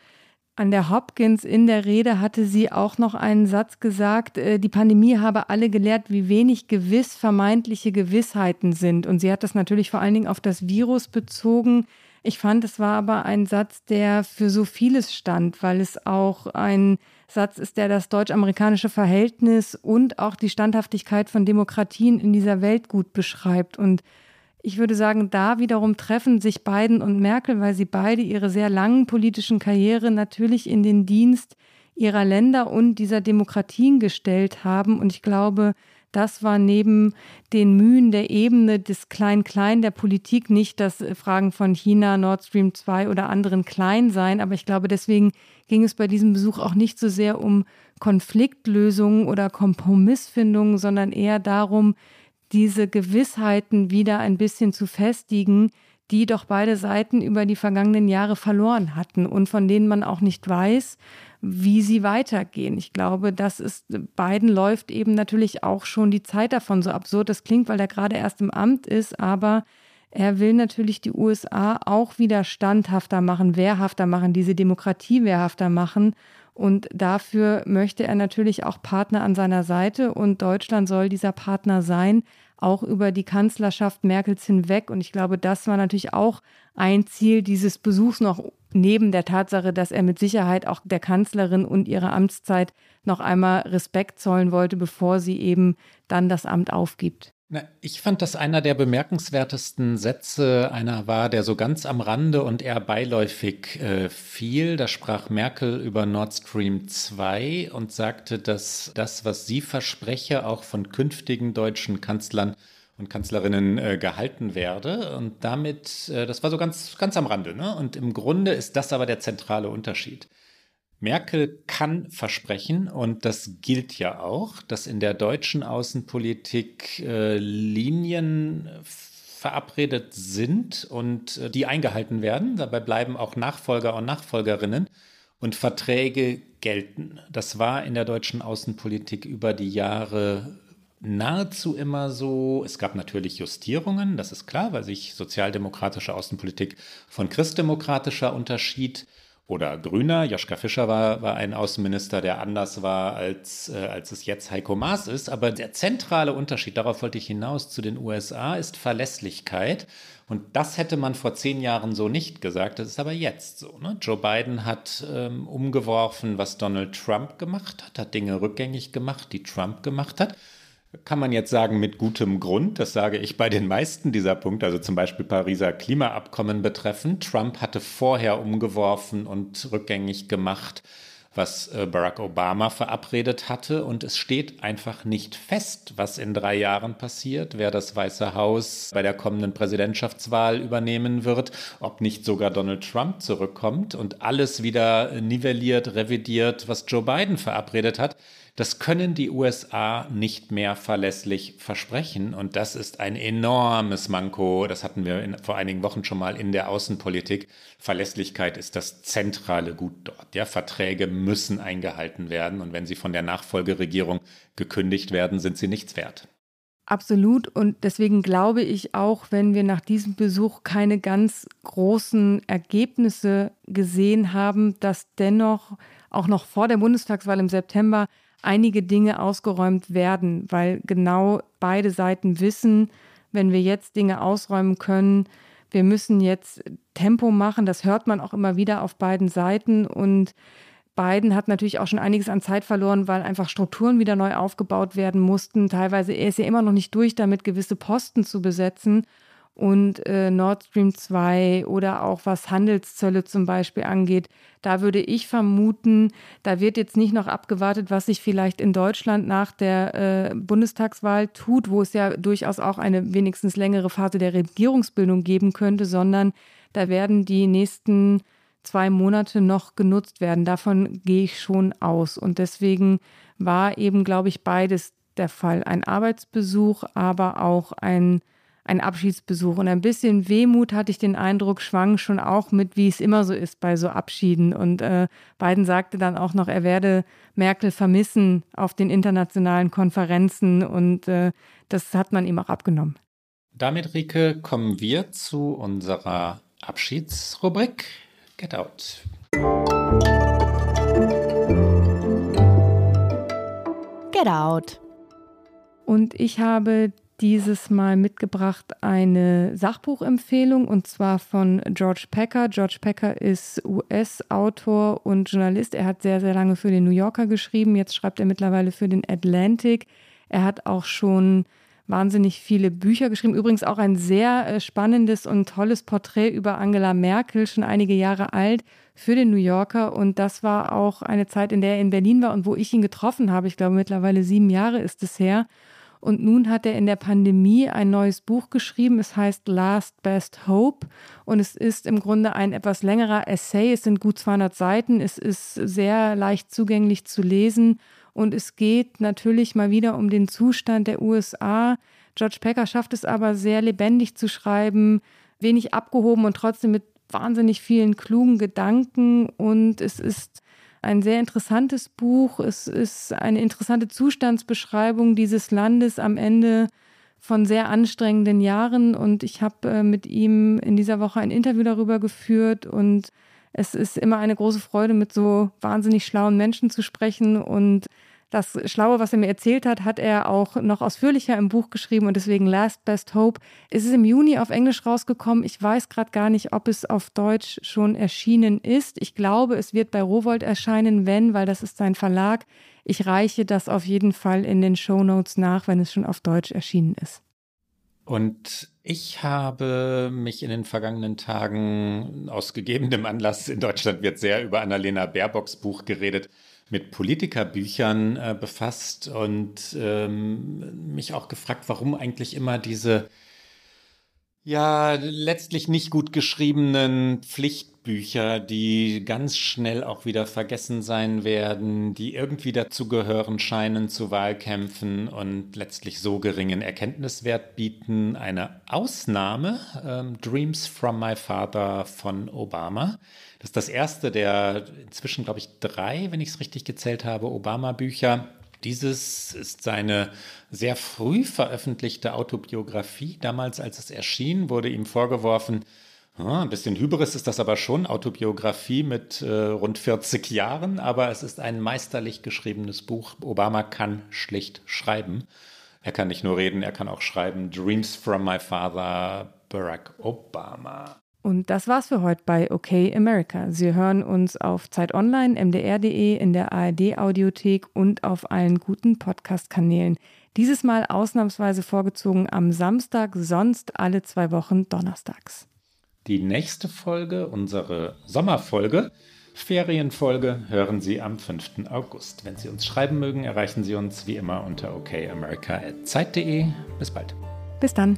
Speaker 1: an der Hopkins in der Rede hatte sie auch noch einen Satz gesagt, äh, die Pandemie habe alle gelehrt, wie wenig gewiss vermeintliche Gewissheiten sind. Und sie hat das natürlich vor allen Dingen auf das Virus bezogen. Ich fand, es war aber ein Satz, der für so vieles stand, weil es auch ein Satz ist, der das deutsch-amerikanische Verhältnis und auch die Standhaftigkeit von Demokratien in dieser Welt gut beschreibt. Und ich würde sagen, da wiederum treffen sich Biden und Merkel, weil sie beide ihre sehr langen politischen Karriere natürlich in den Dienst ihrer Länder und dieser Demokratien gestellt haben. Und ich glaube, das war neben den Mühen der Ebene des Klein-Klein der Politik nicht das Fragen von China, Nord Stream 2 oder anderen klein sein. Aber ich glaube, deswegen ging es bei diesem Besuch auch nicht so sehr um Konfliktlösungen oder Kompromissfindungen, sondern eher darum, diese Gewissheiten wieder ein bisschen zu festigen, die doch beide Seiten über die vergangenen Jahre verloren hatten und von denen man auch nicht weiß, wie sie weitergehen. Ich glaube, das ist, beiden läuft eben natürlich auch schon die Zeit davon, so absurd das klingt, weil er gerade erst im Amt ist, aber er will natürlich die USA auch wieder standhafter machen, wehrhafter machen, diese Demokratie wehrhafter machen. Und dafür möchte er natürlich auch Partner an seiner Seite und Deutschland soll dieser Partner sein, auch über die Kanzlerschaft Merkels hinweg. Und ich glaube, das war natürlich auch ein Ziel dieses Besuchs noch neben der Tatsache, dass er mit Sicherheit auch der Kanzlerin und ihrer Amtszeit noch einmal Respekt zollen wollte, bevor sie eben dann das Amt aufgibt.
Speaker 2: Na, ich fand, dass einer der bemerkenswertesten Sätze einer war, der so ganz am Rande und eher beiläufig äh, fiel. Da sprach Merkel über Nord Stream 2 und sagte, dass das, was sie verspreche, auch von künftigen deutschen Kanzlern und Kanzlerinnen äh, gehalten werde. Und damit, äh, das war so ganz, ganz am Rande. Ne? Und im Grunde ist das aber der zentrale Unterschied. Merkel kann versprechen, und das gilt ja auch, dass in der deutschen Außenpolitik äh, Linien verabredet sind und äh, die eingehalten werden. Dabei bleiben auch Nachfolger und Nachfolgerinnen und Verträge gelten. Das war in der deutschen Außenpolitik über die Jahre nahezu immer so. Es gab natürlich Justierungen, das ist klar, weil sich sozialdemokratische Außenpolitik von christdemokratischer unterschied oder Grüner. Joschka Fischer war, war ein Außenminister, der anders war, als, äh, als es jetzt Heiko Maas ist. Aber der zentrale Unterschied, darauf wollte ich hinaus, zu den USA ist Verlässlichkeit. Und das hätte man vor zehn Jahren so nicht gesagt. Das ist aber jetzt so. Ne? Joe Biden hat ähm, umgeworfen, was Donald Trump gemacht hat, hat Dinge rückgängig gemacht, die Trump gemacht hat kann man jetzt sagen, mit gutem Grund. Das sage ich bei den meisten dieser Punkte, also zum Beispiel Pariser Klimaabkommen betreffend. Trump hatte vorher umgeworfen und rückgängig gemacht, was äh, Barack Obama verabredet hatte. Und es steht einfach nicht fest, was in drei Jahren passiert, wer das Weiße Haus bei der kommenden Präsidentschaftswahl übernehmen wird, ob nicht sogar Donald Trump zurückkommt und alles wieder nivelliert, revidiert, was Joe Biden verabredet hat. Das können die USA nicht mehr verlässlich versprechen. Und das ist ein enormes Manko. Das hatten wir in, vor einigen Wochen schon mal in der Außenpolitik. Verlässlichkeit ist das zentrale Gut dort. Ja, Verträge müssen eingehalten werden. Und wenn sie von der Nachfolgeregierung gekündigt werden, sind sie nichts wert.
Speaker 1: Absolut. Und deswegen glaube ich auch, wenn wir nach diesem Besuch keine ganz großen Ergebnisse gesehen haben, dass dennoch auch noch vor der Bundestagswahl im September einige Dinge ausgeräumt werden, weil genau beide Seiten wissen, wenn wir jetzt Dinge ausräumen können, wir müssen jetzt Tempo machen. Das hört man auch immer wieder auf beiden Seiten. Und Biden hat natürlich auch schon einiges an Zeit verloren, weil einfach Strukturen wieder neu aufgebaut werden mussten. Teilweise er ist ja immer noch nicht durch damit, gewisse Posten zu besetzen und äh, Nord Stream 2 oder auch was Handelszölle zum Beispiel angeht, da würde ich vermuten, da wird jetzt nicht noch abgewartet, was sich vielleicht in Deutschland nach der äh, Bundestagswahl tut, wo es ja durchaus auch eine wenigstens längere Phase der Regierungsbildung geben könnte, sondern da werden die nächsten zwei Monate noch genutzt werden. Davon gehe ich schon aus. Und deswegen war eben, glaube ich, beides der Fall. Ein Arbeitsbesuch, aber auch ein ein Abschiedsbesuch. Und ein bisschen Wehmut hatte ich den Eindruck, schwang schon auch mit, wie es immer so ist bei so Abschieden. Und äh, Biden sagte dann auch noch, er werde Merkel vermissen auf den internationalen Konferenzen. Und äh, das hat man ihm auch abgenommen.
Speaker 2: Damit, Rike, kommen wir zu unserer Abschiedsrubrik Get Out.
Speaker 1: Get Out. Und ich habe dieses Mal mitgebracht eine Sachbuchempfehlung und zwar von George Packer. George Packer ist US-Autor und Journalist. Er hat sehr, sehr lange für den New Yorker geschrieben. Jetzt schreibt er mittlerweile für den Atlantic. Er hat auch schon wahnsinnig viele Bücher geschrieben. Übrigens auch ein sehr äh, spannendes und tolles Porträt über Angela Merkel, schon einige Jahre alt, für den New Yorker. Und das war auch eine Zeit, in der er in Berlin war und wo ich ihn getroffen habe. Ich glaube, mittlerweile sieben Jahre ist es her. Und nun hat er in der Pandemie ein neues Buch geschrieben. Es heißt Last Best Hope. Und es ist im Grunde ein etwas längerer Essay. Es sind gut 200 Seiten. Es ist sehr leicht zugänglich zu lesen. Und es geht natürlich mal wieder um den Zustand der USA. George Packer schafft es aber sehr lebendig zu schreiben, wenig abgehoben und trotzdem mit wahnsinnig vielen klugen Gedanken. Und es ist ein sehr interessantes Buch. Es ist eine interessante Zustandsbeschreibung dieses Landes am Ende von sehr anstrengenden Jahren. Und ich habe äh, mit ihm in dieser Woche ein Interview darüber geführt. Und es ist immer eine große Freude, mit so wahnsinnig schlauen Menschen zu sprechen. Und das Schlaue, was er mir erzählt hat, hat er auch noch ausführlicher im Buch geschrieben und deswegen Last Best Hope. Es ist im Juni auf Englisch rausgekommen. Ich weiß gerade gar nicht, ob es auf Deutsch schon erschienen ist. Ich glaube, es wird bei Rowold erscheinen, wenn, weil das ist sein Verlag. Ich reiche das auf jeden Fall in den Show Notes nach, wenn es schon auf Deutsch erschienen ist.
Speaker 2: Und ich habe mich in den vergangenen Tagen aus gegebenem Anlass, in Deutschland wird sehr über Annalena Baerbocks Buch geredet, mit Politikerbüchern äh, befasst und ähm, mich auch gefragt, warum eigentlich immer diese ja letztlich nicht gut geschriebenen Pflichtbücher, die ganz schnell auch wieder vergessen sein werden, die irgendwie dazugehören scheinen zu Wahlkämpfen und letztlich so geringen Erkenntniswert bieten. Eine Ausnahme, ähm, Dreams from My Father von Obama das ist das erste der inzwischen, glaube ich, drei, wenn ich es richtig gezählt habe, Obama-Bücher. Dieses ist seine sehr früh veröffentlichte Autobiografie. Damals, als es erschien, wurde ihm vorgeworfen, ein bisschen Hybris ist das aber schon, Autobiografie mit äh, rund 40 Jahren, aber es ist ein meisterlich geschriebenes Buch. Obama kann schlicht schreiben. Er kann nicht nur reden, er kann auch schreiben. Dreams from My Father, Barack Obama.
Speaker 1: Und das war's für heute bei OK America. Sie hören uns auf Zeit Online, mdr.de, in der ARD Audiothek und auf allen guten Podcast-Kanälen. Dieses Mal ausnahmsweise vorgezogen am Samstag, sonst alle zwei Wochen donnerstags.
Speaker 2: Die nächste Folge, unsere Sommerfolge, Ferienfolge hören Sie am 5. August. Wenn Sie uns schreiben mögen, erreichen Sie uns wie immer unter okamerica.zeit.de. Bis bald.
Speaker 1: Bis dann.